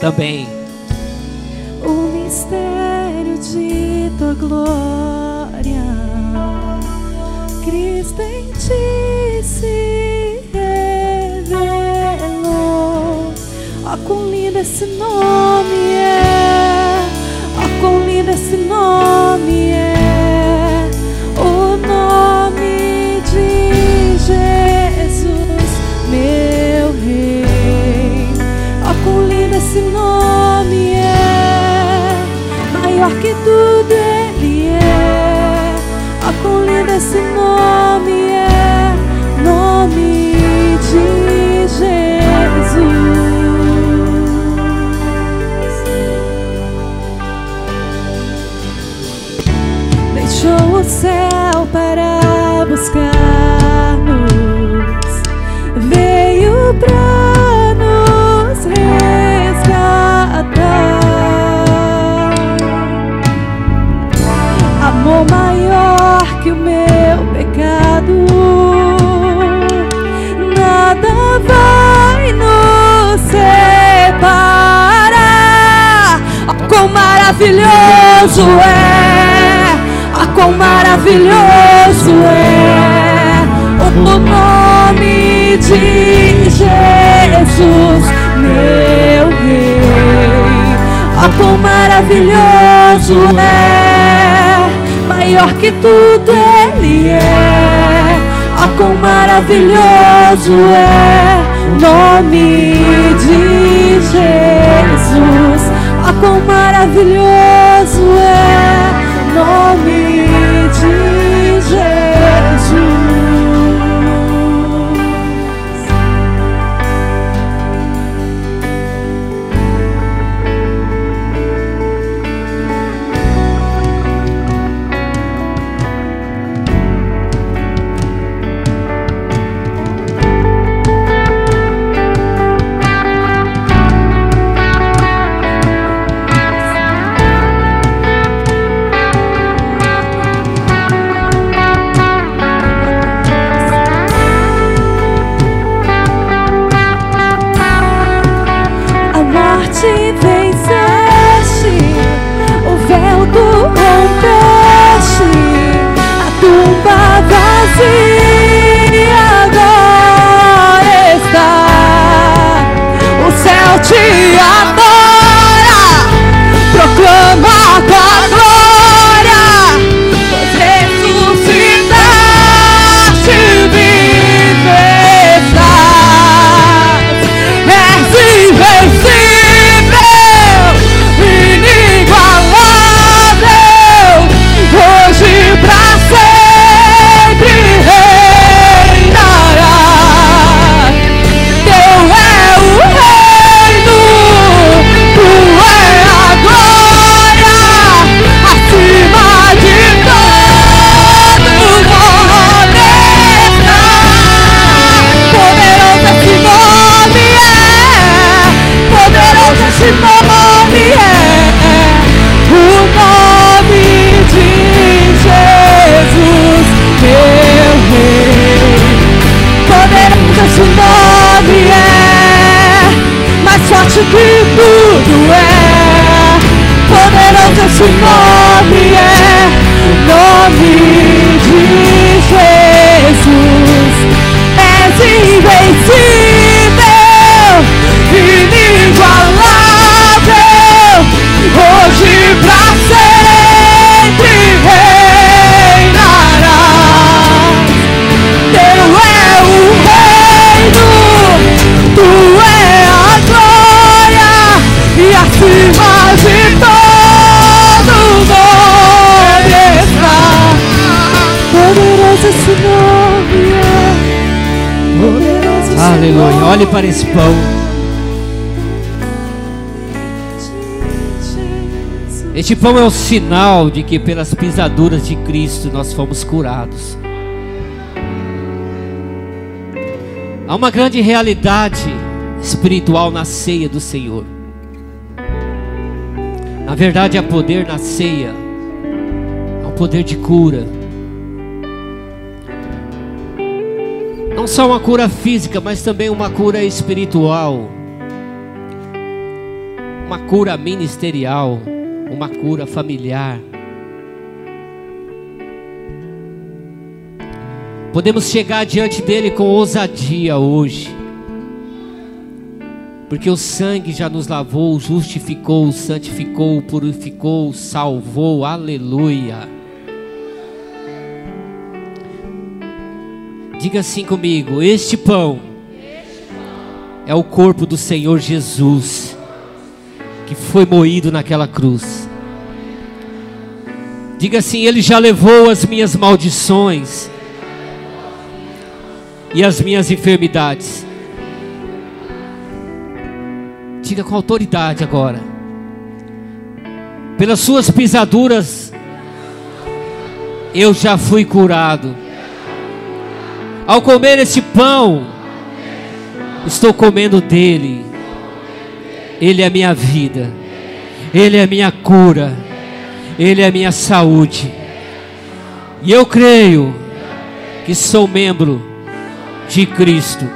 [SPEAKER 1] também.
[SPEAKER 2] O mistério de tua glória, Cristo em ti se revelou. Ó, quão lindo esse nome é! Ó, quão lindo esse nome é! O nome de Jesus, meu Rei. Ó, quão lindo esse nome é! Maior que tudo maravilhoso é! Ah, quão maravilhoso é o nome de Jesus, meu Rei. Ah, quão maravilhoso é, maior que tudo Ele é. Ah, quão maravilhoso é o nome de Jesus. Quão maravilhoso é o nome de
[SPEAKER 1] Olhe para esse pão. Este pão é o sinal de que pelas pisaduras de Cristo nós fomos curados. Há uma grande realidade espiritual na ceia do Senhor. Na verdade, há poder na ceia, há um poder de cura. Só uma cura física, mas também uma cura espiritual, uma cura ministerial, uma cura familiar. Podemos chegar diante dele com ousadia hoje. Porque o sangue já nos lavou, justificou, santificou, purificou, salvou. Aleluia. Diga assim comigo: Este pão é o corpo do Senhor Jesus, que foi moído naquela cruz. Diga assim: Ele já levou as minhas maldições e as minhas enfermidades. Diga com autoridade agora. Pelas suas pisaduras, eu já fui curado. Ao comer esse pão, estou comendo dele. Ele é minha vida. Ele é minha cura. Ele é minha saúde. E eu creio que sou membro de Cristo.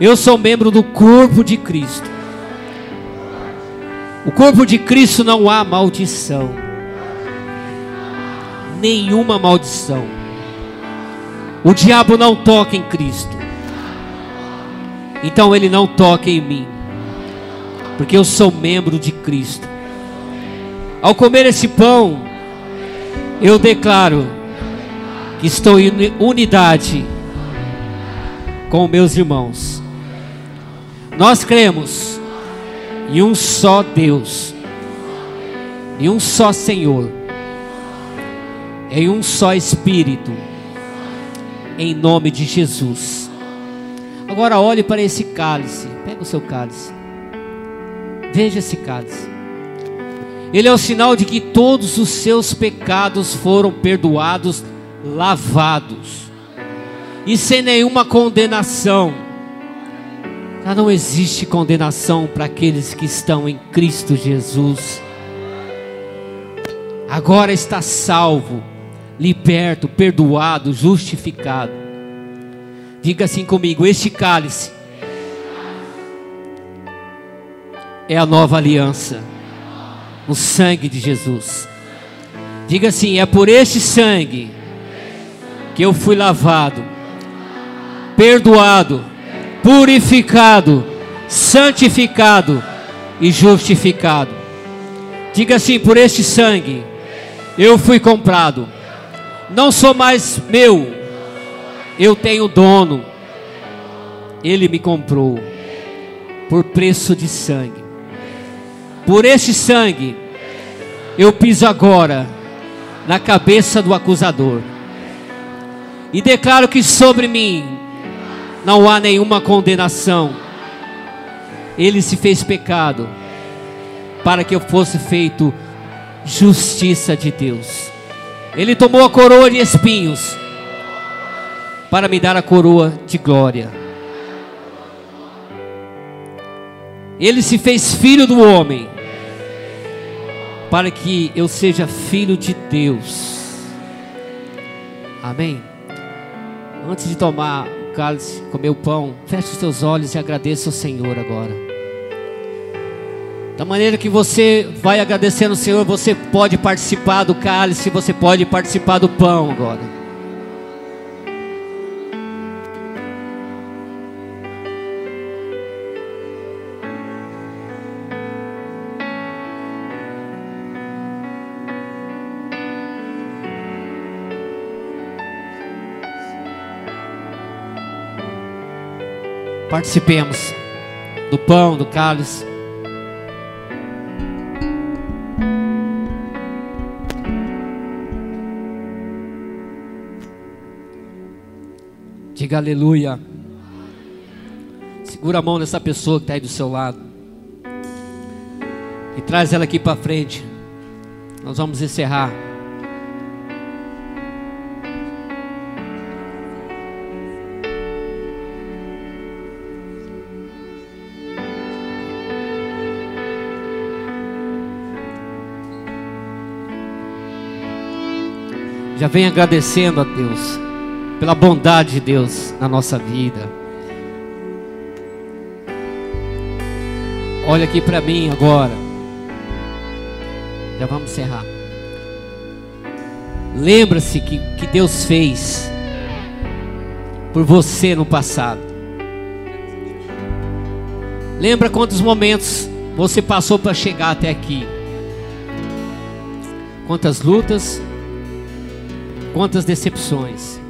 [SPEAKER 1] Eu sou membro do corpo de Cristo. O corpo de Cristo não há maldição. Nenhuma maldição. O diabo não toca em Cristo. Então ele não toca em mim. Porque eu sou membro de Cristo. Ao comer esse pão, eu declaro que estou em unidade com meus irmãos. Nós cremos em um só Deus, em um só Senhor, em um só Espírito, em nome de Jesus. Agora olhe para esse cálice, pega o seu cálice, veja esse cálice. Ele é o sinal de que todos os seus pecados foram perdoados, lavados, e sem nenhuma condenação já não existe condenação para aqueles que estão em Cristo Jesus. Agora está salvo, liberto, perdoado, justificado. Diga assim comigo: este cálice é a nova aliança, o sangue de Jesus. Diga assim: é por este sangue que eu fui lavado, perdoado purificado, santificado e justificado. Diga assim: por este sangue eu fui comprado. Não sou mais meu, eu tenho dono. Ele me comprou por preço de sangue. Por este sangue eu piso agora na cabeça do acusador. E declaro que sobre mim não há nenhuma condenação. Ele se fez pecado para que eu fosse feito justiça de Deus. Ele tomou a coroa de espinhos para me dar a coroa de glória. Ele se fez filho do homem para que eu seja filho de Deus. Amém. Antes de tomar cálice, comer o pão, feche os seus olhos e agradeça ao Senhor agora. Da maneira que você vai agradecendo ao Senhor, você pode participar do cálice, você pode participar do pão agora. Participemos do pão, do cálice. Diga aleluia. Segura a mão dessa pessoa que está aí do seu lado. E traz ela aqui para frente. Nós vamos encerrar. Já vem agradecendo a Deus pela bondade de Deus na nossa vida. Olha aqui para mim agora. Já vamos encerrar. Lembra-se que, que Deus fez por você no passado. Lembra quantos momentos você passou para chegar até aqui? Quantas lutas, quantas decepções,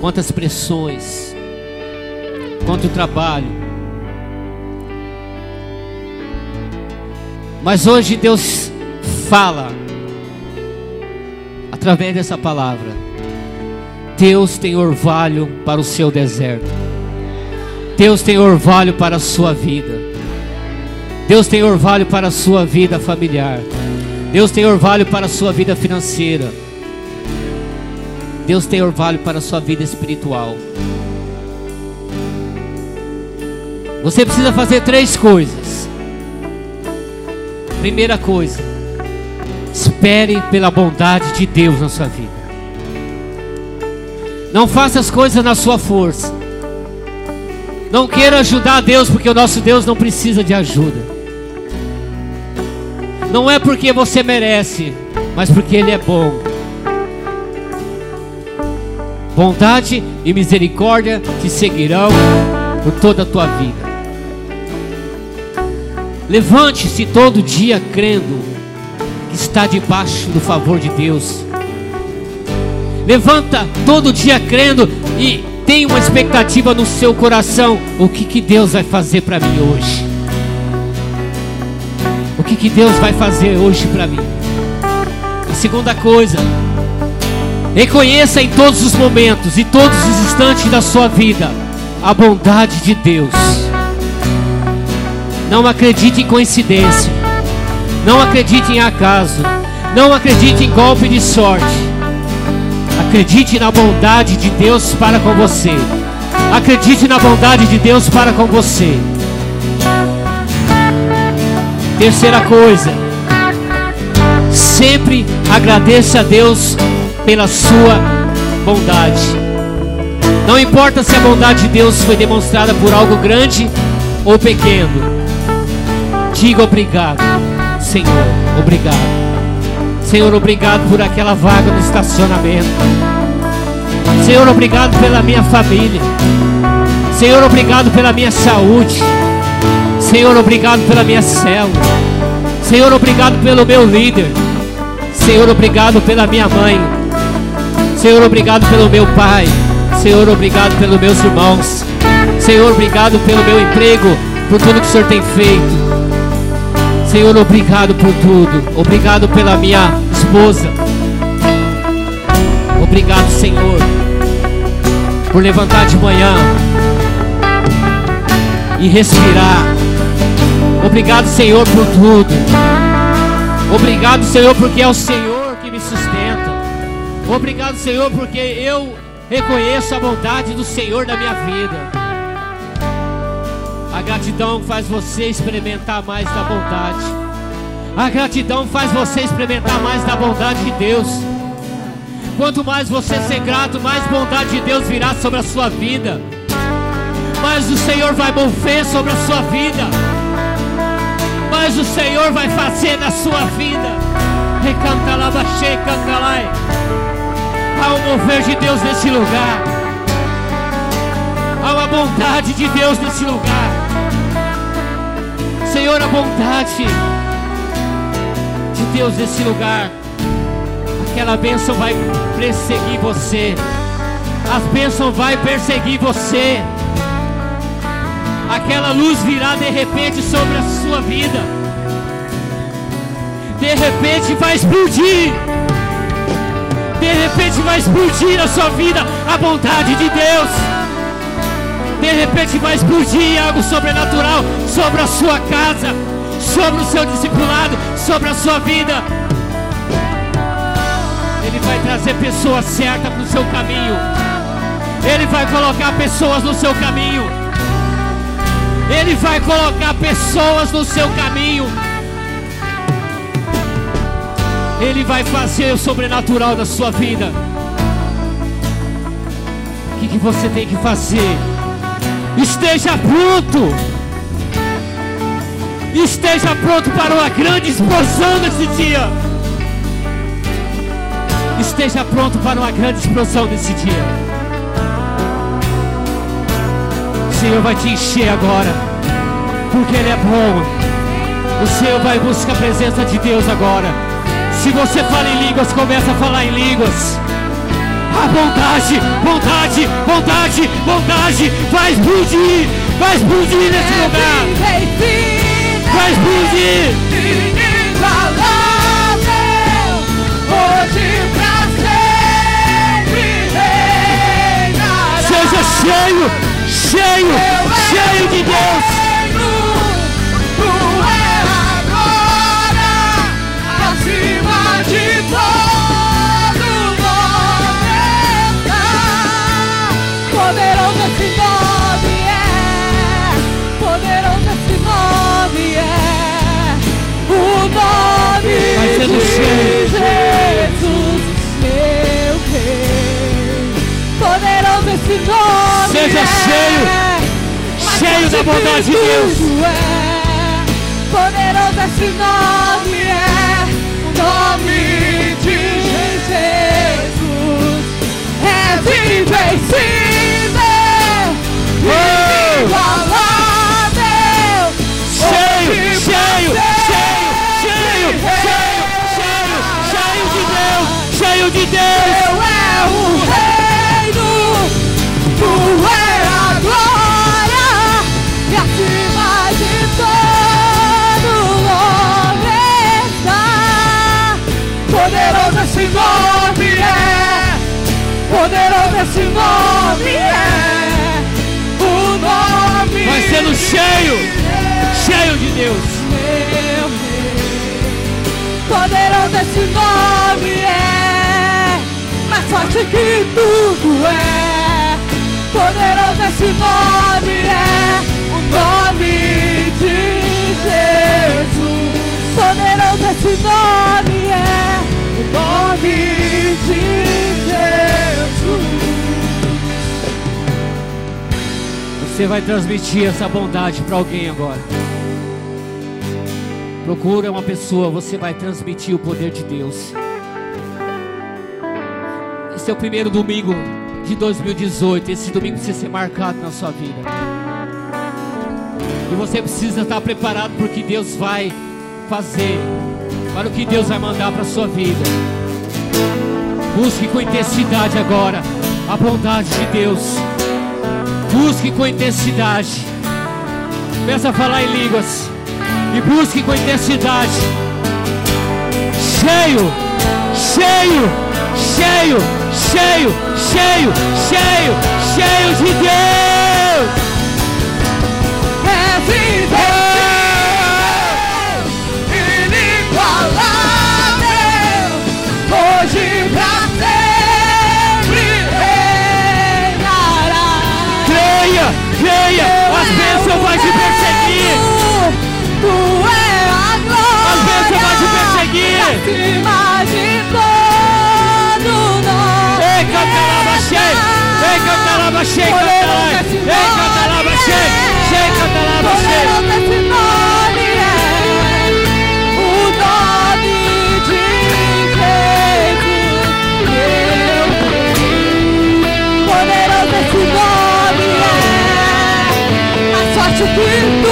[SPEAKER 1] quantas pressões, quanto trabalho. Mas hoje Deus fala através dessa palavra. Deus tem orvalho para o seu deserto. Deus tem orvalho para a sua vida. Deus tem orvalho para a sua vida familiar. Deus tem orvalho para a sua vida financeira. Deus tem orvalho para a sua vida espiritual. Você precisa fazer três coisas. Primeira coisa, espere pela bondade de Deus na sua vida. Não faça as coisas na sua força. Não queira ajudar a Deus, porque o nosso Deus não precisa de ajuda. Não é porque você merece, mas porque Ele é bom. Bondade e misericórdia te seguirão por toda a tua vida. Levante-se todo dia crendo que está debaixo do favor de Deus. Levanta todo dia crendo e tem uma expectativa no seu coração. O que, que Deus vai fazer para mim hoje? O que, que Deus vai fazer hoje para mim? A segunda coisa, Reconheça em todos os momentos e todos os instantes da sua vida a bondade de Deus. Não acredite em coincidência. Não acredite em acaso. Não acredite em golpe de sorte. Acredite na bondade de Deus para com você. Acredite na bondade de Deus para com você. Terceira coisa. Sempre agradeça a Deus pela sua bondade. Não importa se a bondade de Deus foi demonstrada por algo grande ou pequeno. Diga obrigado, Senhor, obrigado. Senhor, obrigado por aquela vaga no estacionamento. Senhor, obrigado pela minha família. Senhor, obrigado pela minha saúde. Senhor, obrigado pela minha célula. Senhor, obrigado pelo meu líder. Senhor, obrigado pela minha mãe. Senhor, obrigado pelo meu pai. Senhor, obrigado pelos meus irmãos. Senhor, obrigado pelo meu emprego, por tudo que o Senhor tem feito. Senhor, obrigado por tudo. Obrigado pela minha esposa. Obrigado, Senhor, por levantar de manhã e respirar. Obrigado, Senhor, por tudo. Obrigado, Senhor, porque é o Senhor. Obrigado, Senhor, porque eu reconheço a bondade do Senhor na minha vida. A gratidão faz você experimentar mais da bondade. A gratidão faz você experimentar mais da bondade de Deus. Quanto mais você ser grato, mais bondade de Deus virá sobre a sua vida. Mais o Senhor vai mover sobre a sua vida. Mais o Senhor vai fazer na sua vida. Recanta lá, baixei, canta lá. Há um mover de Deus nesse lugar. Há uma bondade de Deus nesse lugar. Senhor, a bondade de Deus nesse lugar. Aquela bênção vai perseguir você. As bênçãos vai perseguir você. Aquela luz virá de repente sobre a sua vida. De repente vai explodir de repente vai explodir a sua vida a bondade de Deus. De repente vai explodir algo sobrenatural sobre a sua casa, sobre o seu discipulado, sobre a sua vida. Ele vai trazer pessoas certas para o seu caminho. Ele vai colocar pessoas no seu caminho. Ele vai colocar pessoas no seu caminho. Ele vai fazer o sobrenatural da sua vida. O que, que você tem que fazer? Esteja pronto. Esteja pronto para uma grande explosão nesse dia. Esteja pronto para uma grande explosão nesse dia. O Senhor vai te encher agora, porque Ele é bom. O Senhor vai buscar a presença de Deus agora. Se você fala em línguas, começa a falar em línguas. A vontade, vontade, vontade, vontade vai explodir, vai explodir nesse lugar. Vai explodir. Seja cheio, cheio, cheio de Deus.
[SPEAKER 2] Nome de. Jesus, meu rei. Poderoso esse nome
[SPEAKER 1] Seja
[SPEAKER 2] é,
[SPEAKER 1] cheio, cheio da bondade de Deus.
[SPEAKER 2] É, poderoso esse nome é, o nome de Jesus é invencível,
[SPEAKER 1] Deus, cheio de Deus.
[SPEAKER 2] Teu é o reino, tu é a glória, e acima de todo nome está. Poderoso esse nome é, poderoso esse nome é, o nome
[SPEAKER 1] Vai sendo cheio, cheio de Deus.
[SPEAKER 2] meu rei. Poderoso esse nome é, forte que tudo é. Poderoso esse nome é, o nome de Jesus. Poderoso esse nome é, o nome de Jesus.
[SPEAKER 1] Você vai transmitir essa bondade para alguém agora. Procura uma pessoa, você vai transmitir o poder de Deus. Esse é o primeiro domingo de 2018. Esse domingo precisa ser marcado na sua vida. E você precisa estar preparado para o que Deus vai fazer, para o que Deus vai mandar para a sua vida. Busque com intensidade agora a bondade de Deus. Busque com intensidade. Começa a falar em línguas. E busque com intensidade. Cheio, cheio, cheio, cheio, cheio, cheio, cheio de Deus.
[SPEAKER 2] É invencível,
[SPEAKER 1] cantaraba, cheio, cantaraba. Ei, cantaraba, cheio. Cheio, cantaraba, cheio.
[SPEAKER 2] Poderoso esse nome é o nome de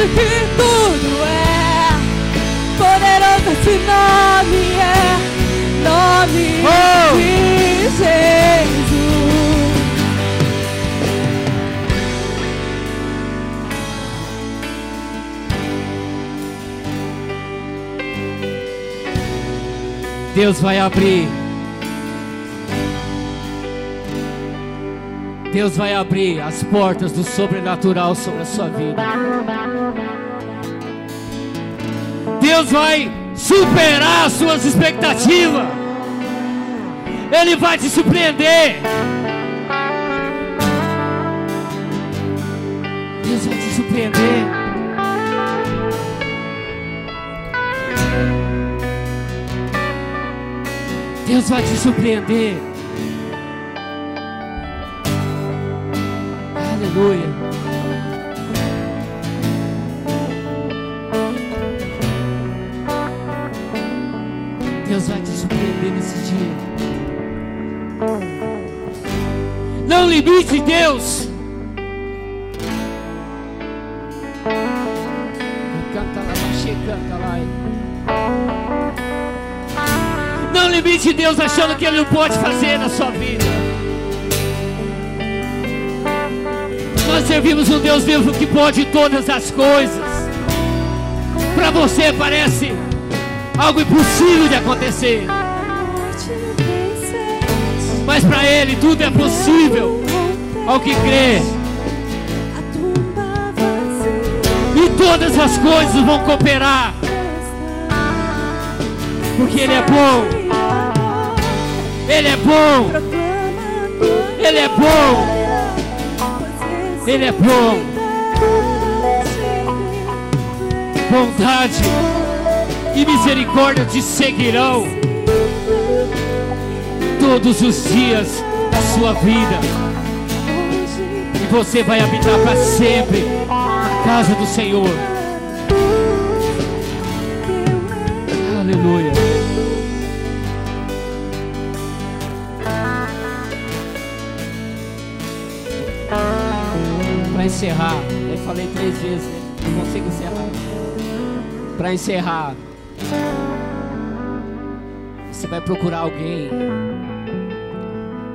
[SPEAKER 2] forte que tudo é. Poderoso esse nome é, nome oh. de Jesus.
[SPEAKER 1] Deus vai abrir. Deus vai abrir as portas do sobrenatural sobre a sua vida. Deus vai superar as suas expectativas. Ele vai te surpreender. Deus vai te surpreender. Deus vai te surpreender. Aleluia. Deus vai te surpreender nesse dia. Não limite Deus. Canta lá, canta lá limite Deus achando que Ele não pode fazer na sua vida. Nós servimos um Deus vivo que pode todas as coisas. Para você parece algo impossível de acontecer. Mas para Ele tudo é possível ao que crê. E todas as coisas vão cooperar. Porque Ele é bom. Ele é bom. Ele é bom. Ele é bom. Bondade e misericórdia te seguirão todos os dias da sua vida. E você vai habitar para sempre na casa do Senhor. Aleluia. Encerrar, eu falei três vezes, né? não consigo encerrar. Para encerrar, você vai procurar alguém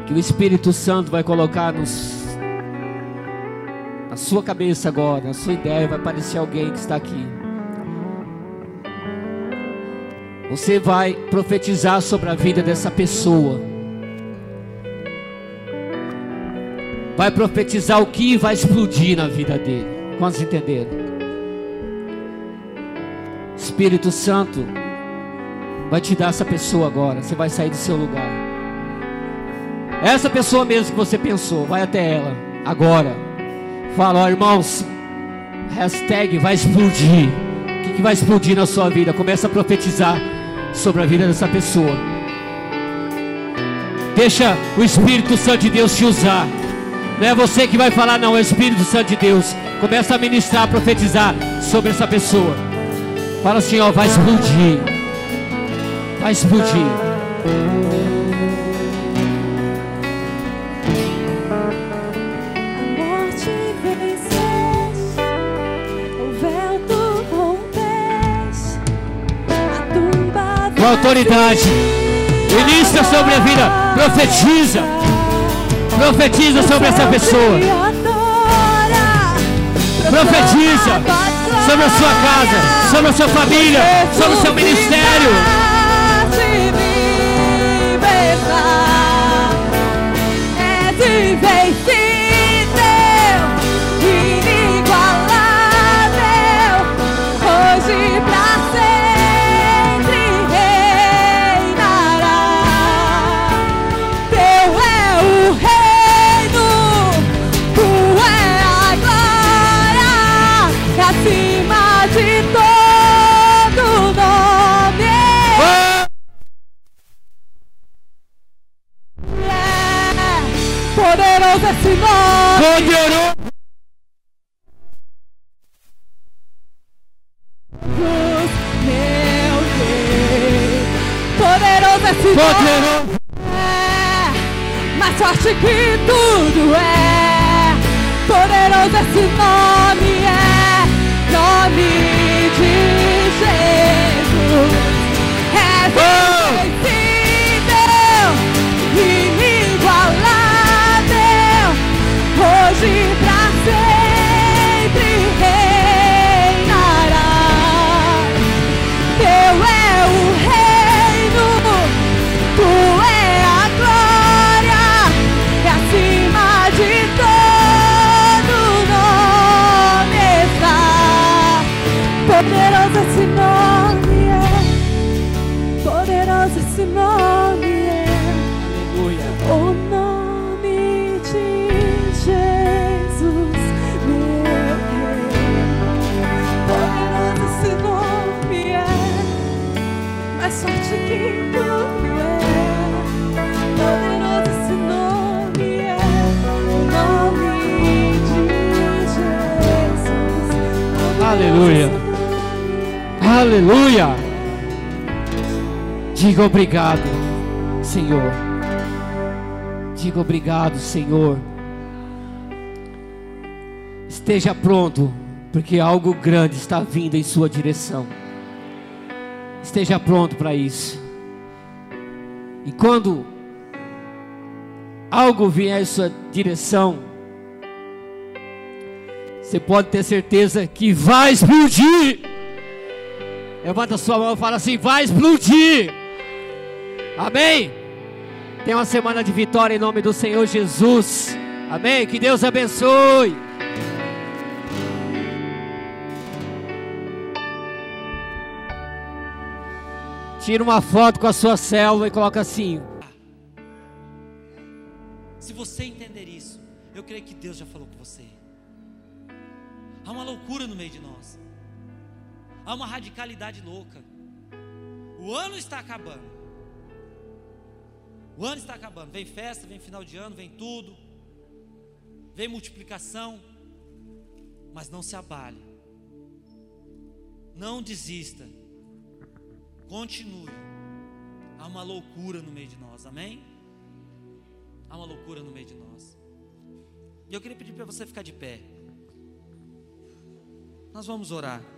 [SPEAKER 1] que o Espírito Santo vai colocar nos, na sua cabeça agora, na sua ideia, vai aparecer alguém que está aqui. Você vai profetizar sobre a vida dessa pessoa. Vai profetizar o que vai explodir na vida dele. Quantos entenderam? Espírito Santo vai te dar essa pessoa agora. Você vai sair do seu lugar. Essa pessoa mesmo que você pensou, vai até ela agora. Fala, ó, irmãos, hashtag vai explodir. O que, que vai explodir na sua vida? Começa a profetizar sobre a vida dessa pessoa. Deixa o Espírito Santo de Deus te usar. Não é você que vai falar, não, é o Espírito Santo de Deus. Começa a ministrar, a profetizar sobre essa pessoa. Fala assim, ó, vai explodir. Vai explodir. Com autoridade. Ministra sobre a vida. Profetiza. Profetiza sobre essa pessoa. Profetiza sobre a sua casa, sobre a sua família, sobre o seu ministério.
[SPEAKER 2] Deus é esse nome. Poderoso. Meu rei. Poderoso é esse Poderoso. É mais forte que tudo é. Poderoso é esse nome.
[SPEAKER 1] Obrigado, Senhor. Diga obrigado, Senhor. Esteja pronto, porque algo grande está vindo em sua direção. Esteja pronto para isso. E quando algo vier em sua direção, você pode ter certeza que vai explodir. Levanta sua mão e fala assim: vai explodir. Amém? Tenha uma semana de vitória em nome do Senhor Jesus. Amém? Que Deus abençoe. Tira uma foto com a sua célula e coloca assim:
[SPEAKER 3] Se você entender isso, eu creio que Deus já falou com você. Há uma loucura no meio de nós. Há uma radicalidade louca. O ano está acabando. O ano está acabando. Vem festa, vem final de ano, vem tudo. Vem multiplicação. Mas não se abale. Não desista. Continue. Há uma loucura no meio de nós. Amém? Há uma loucura no meio de nós. E eu queria pedir para você ficar de pé. Nós vamos orar.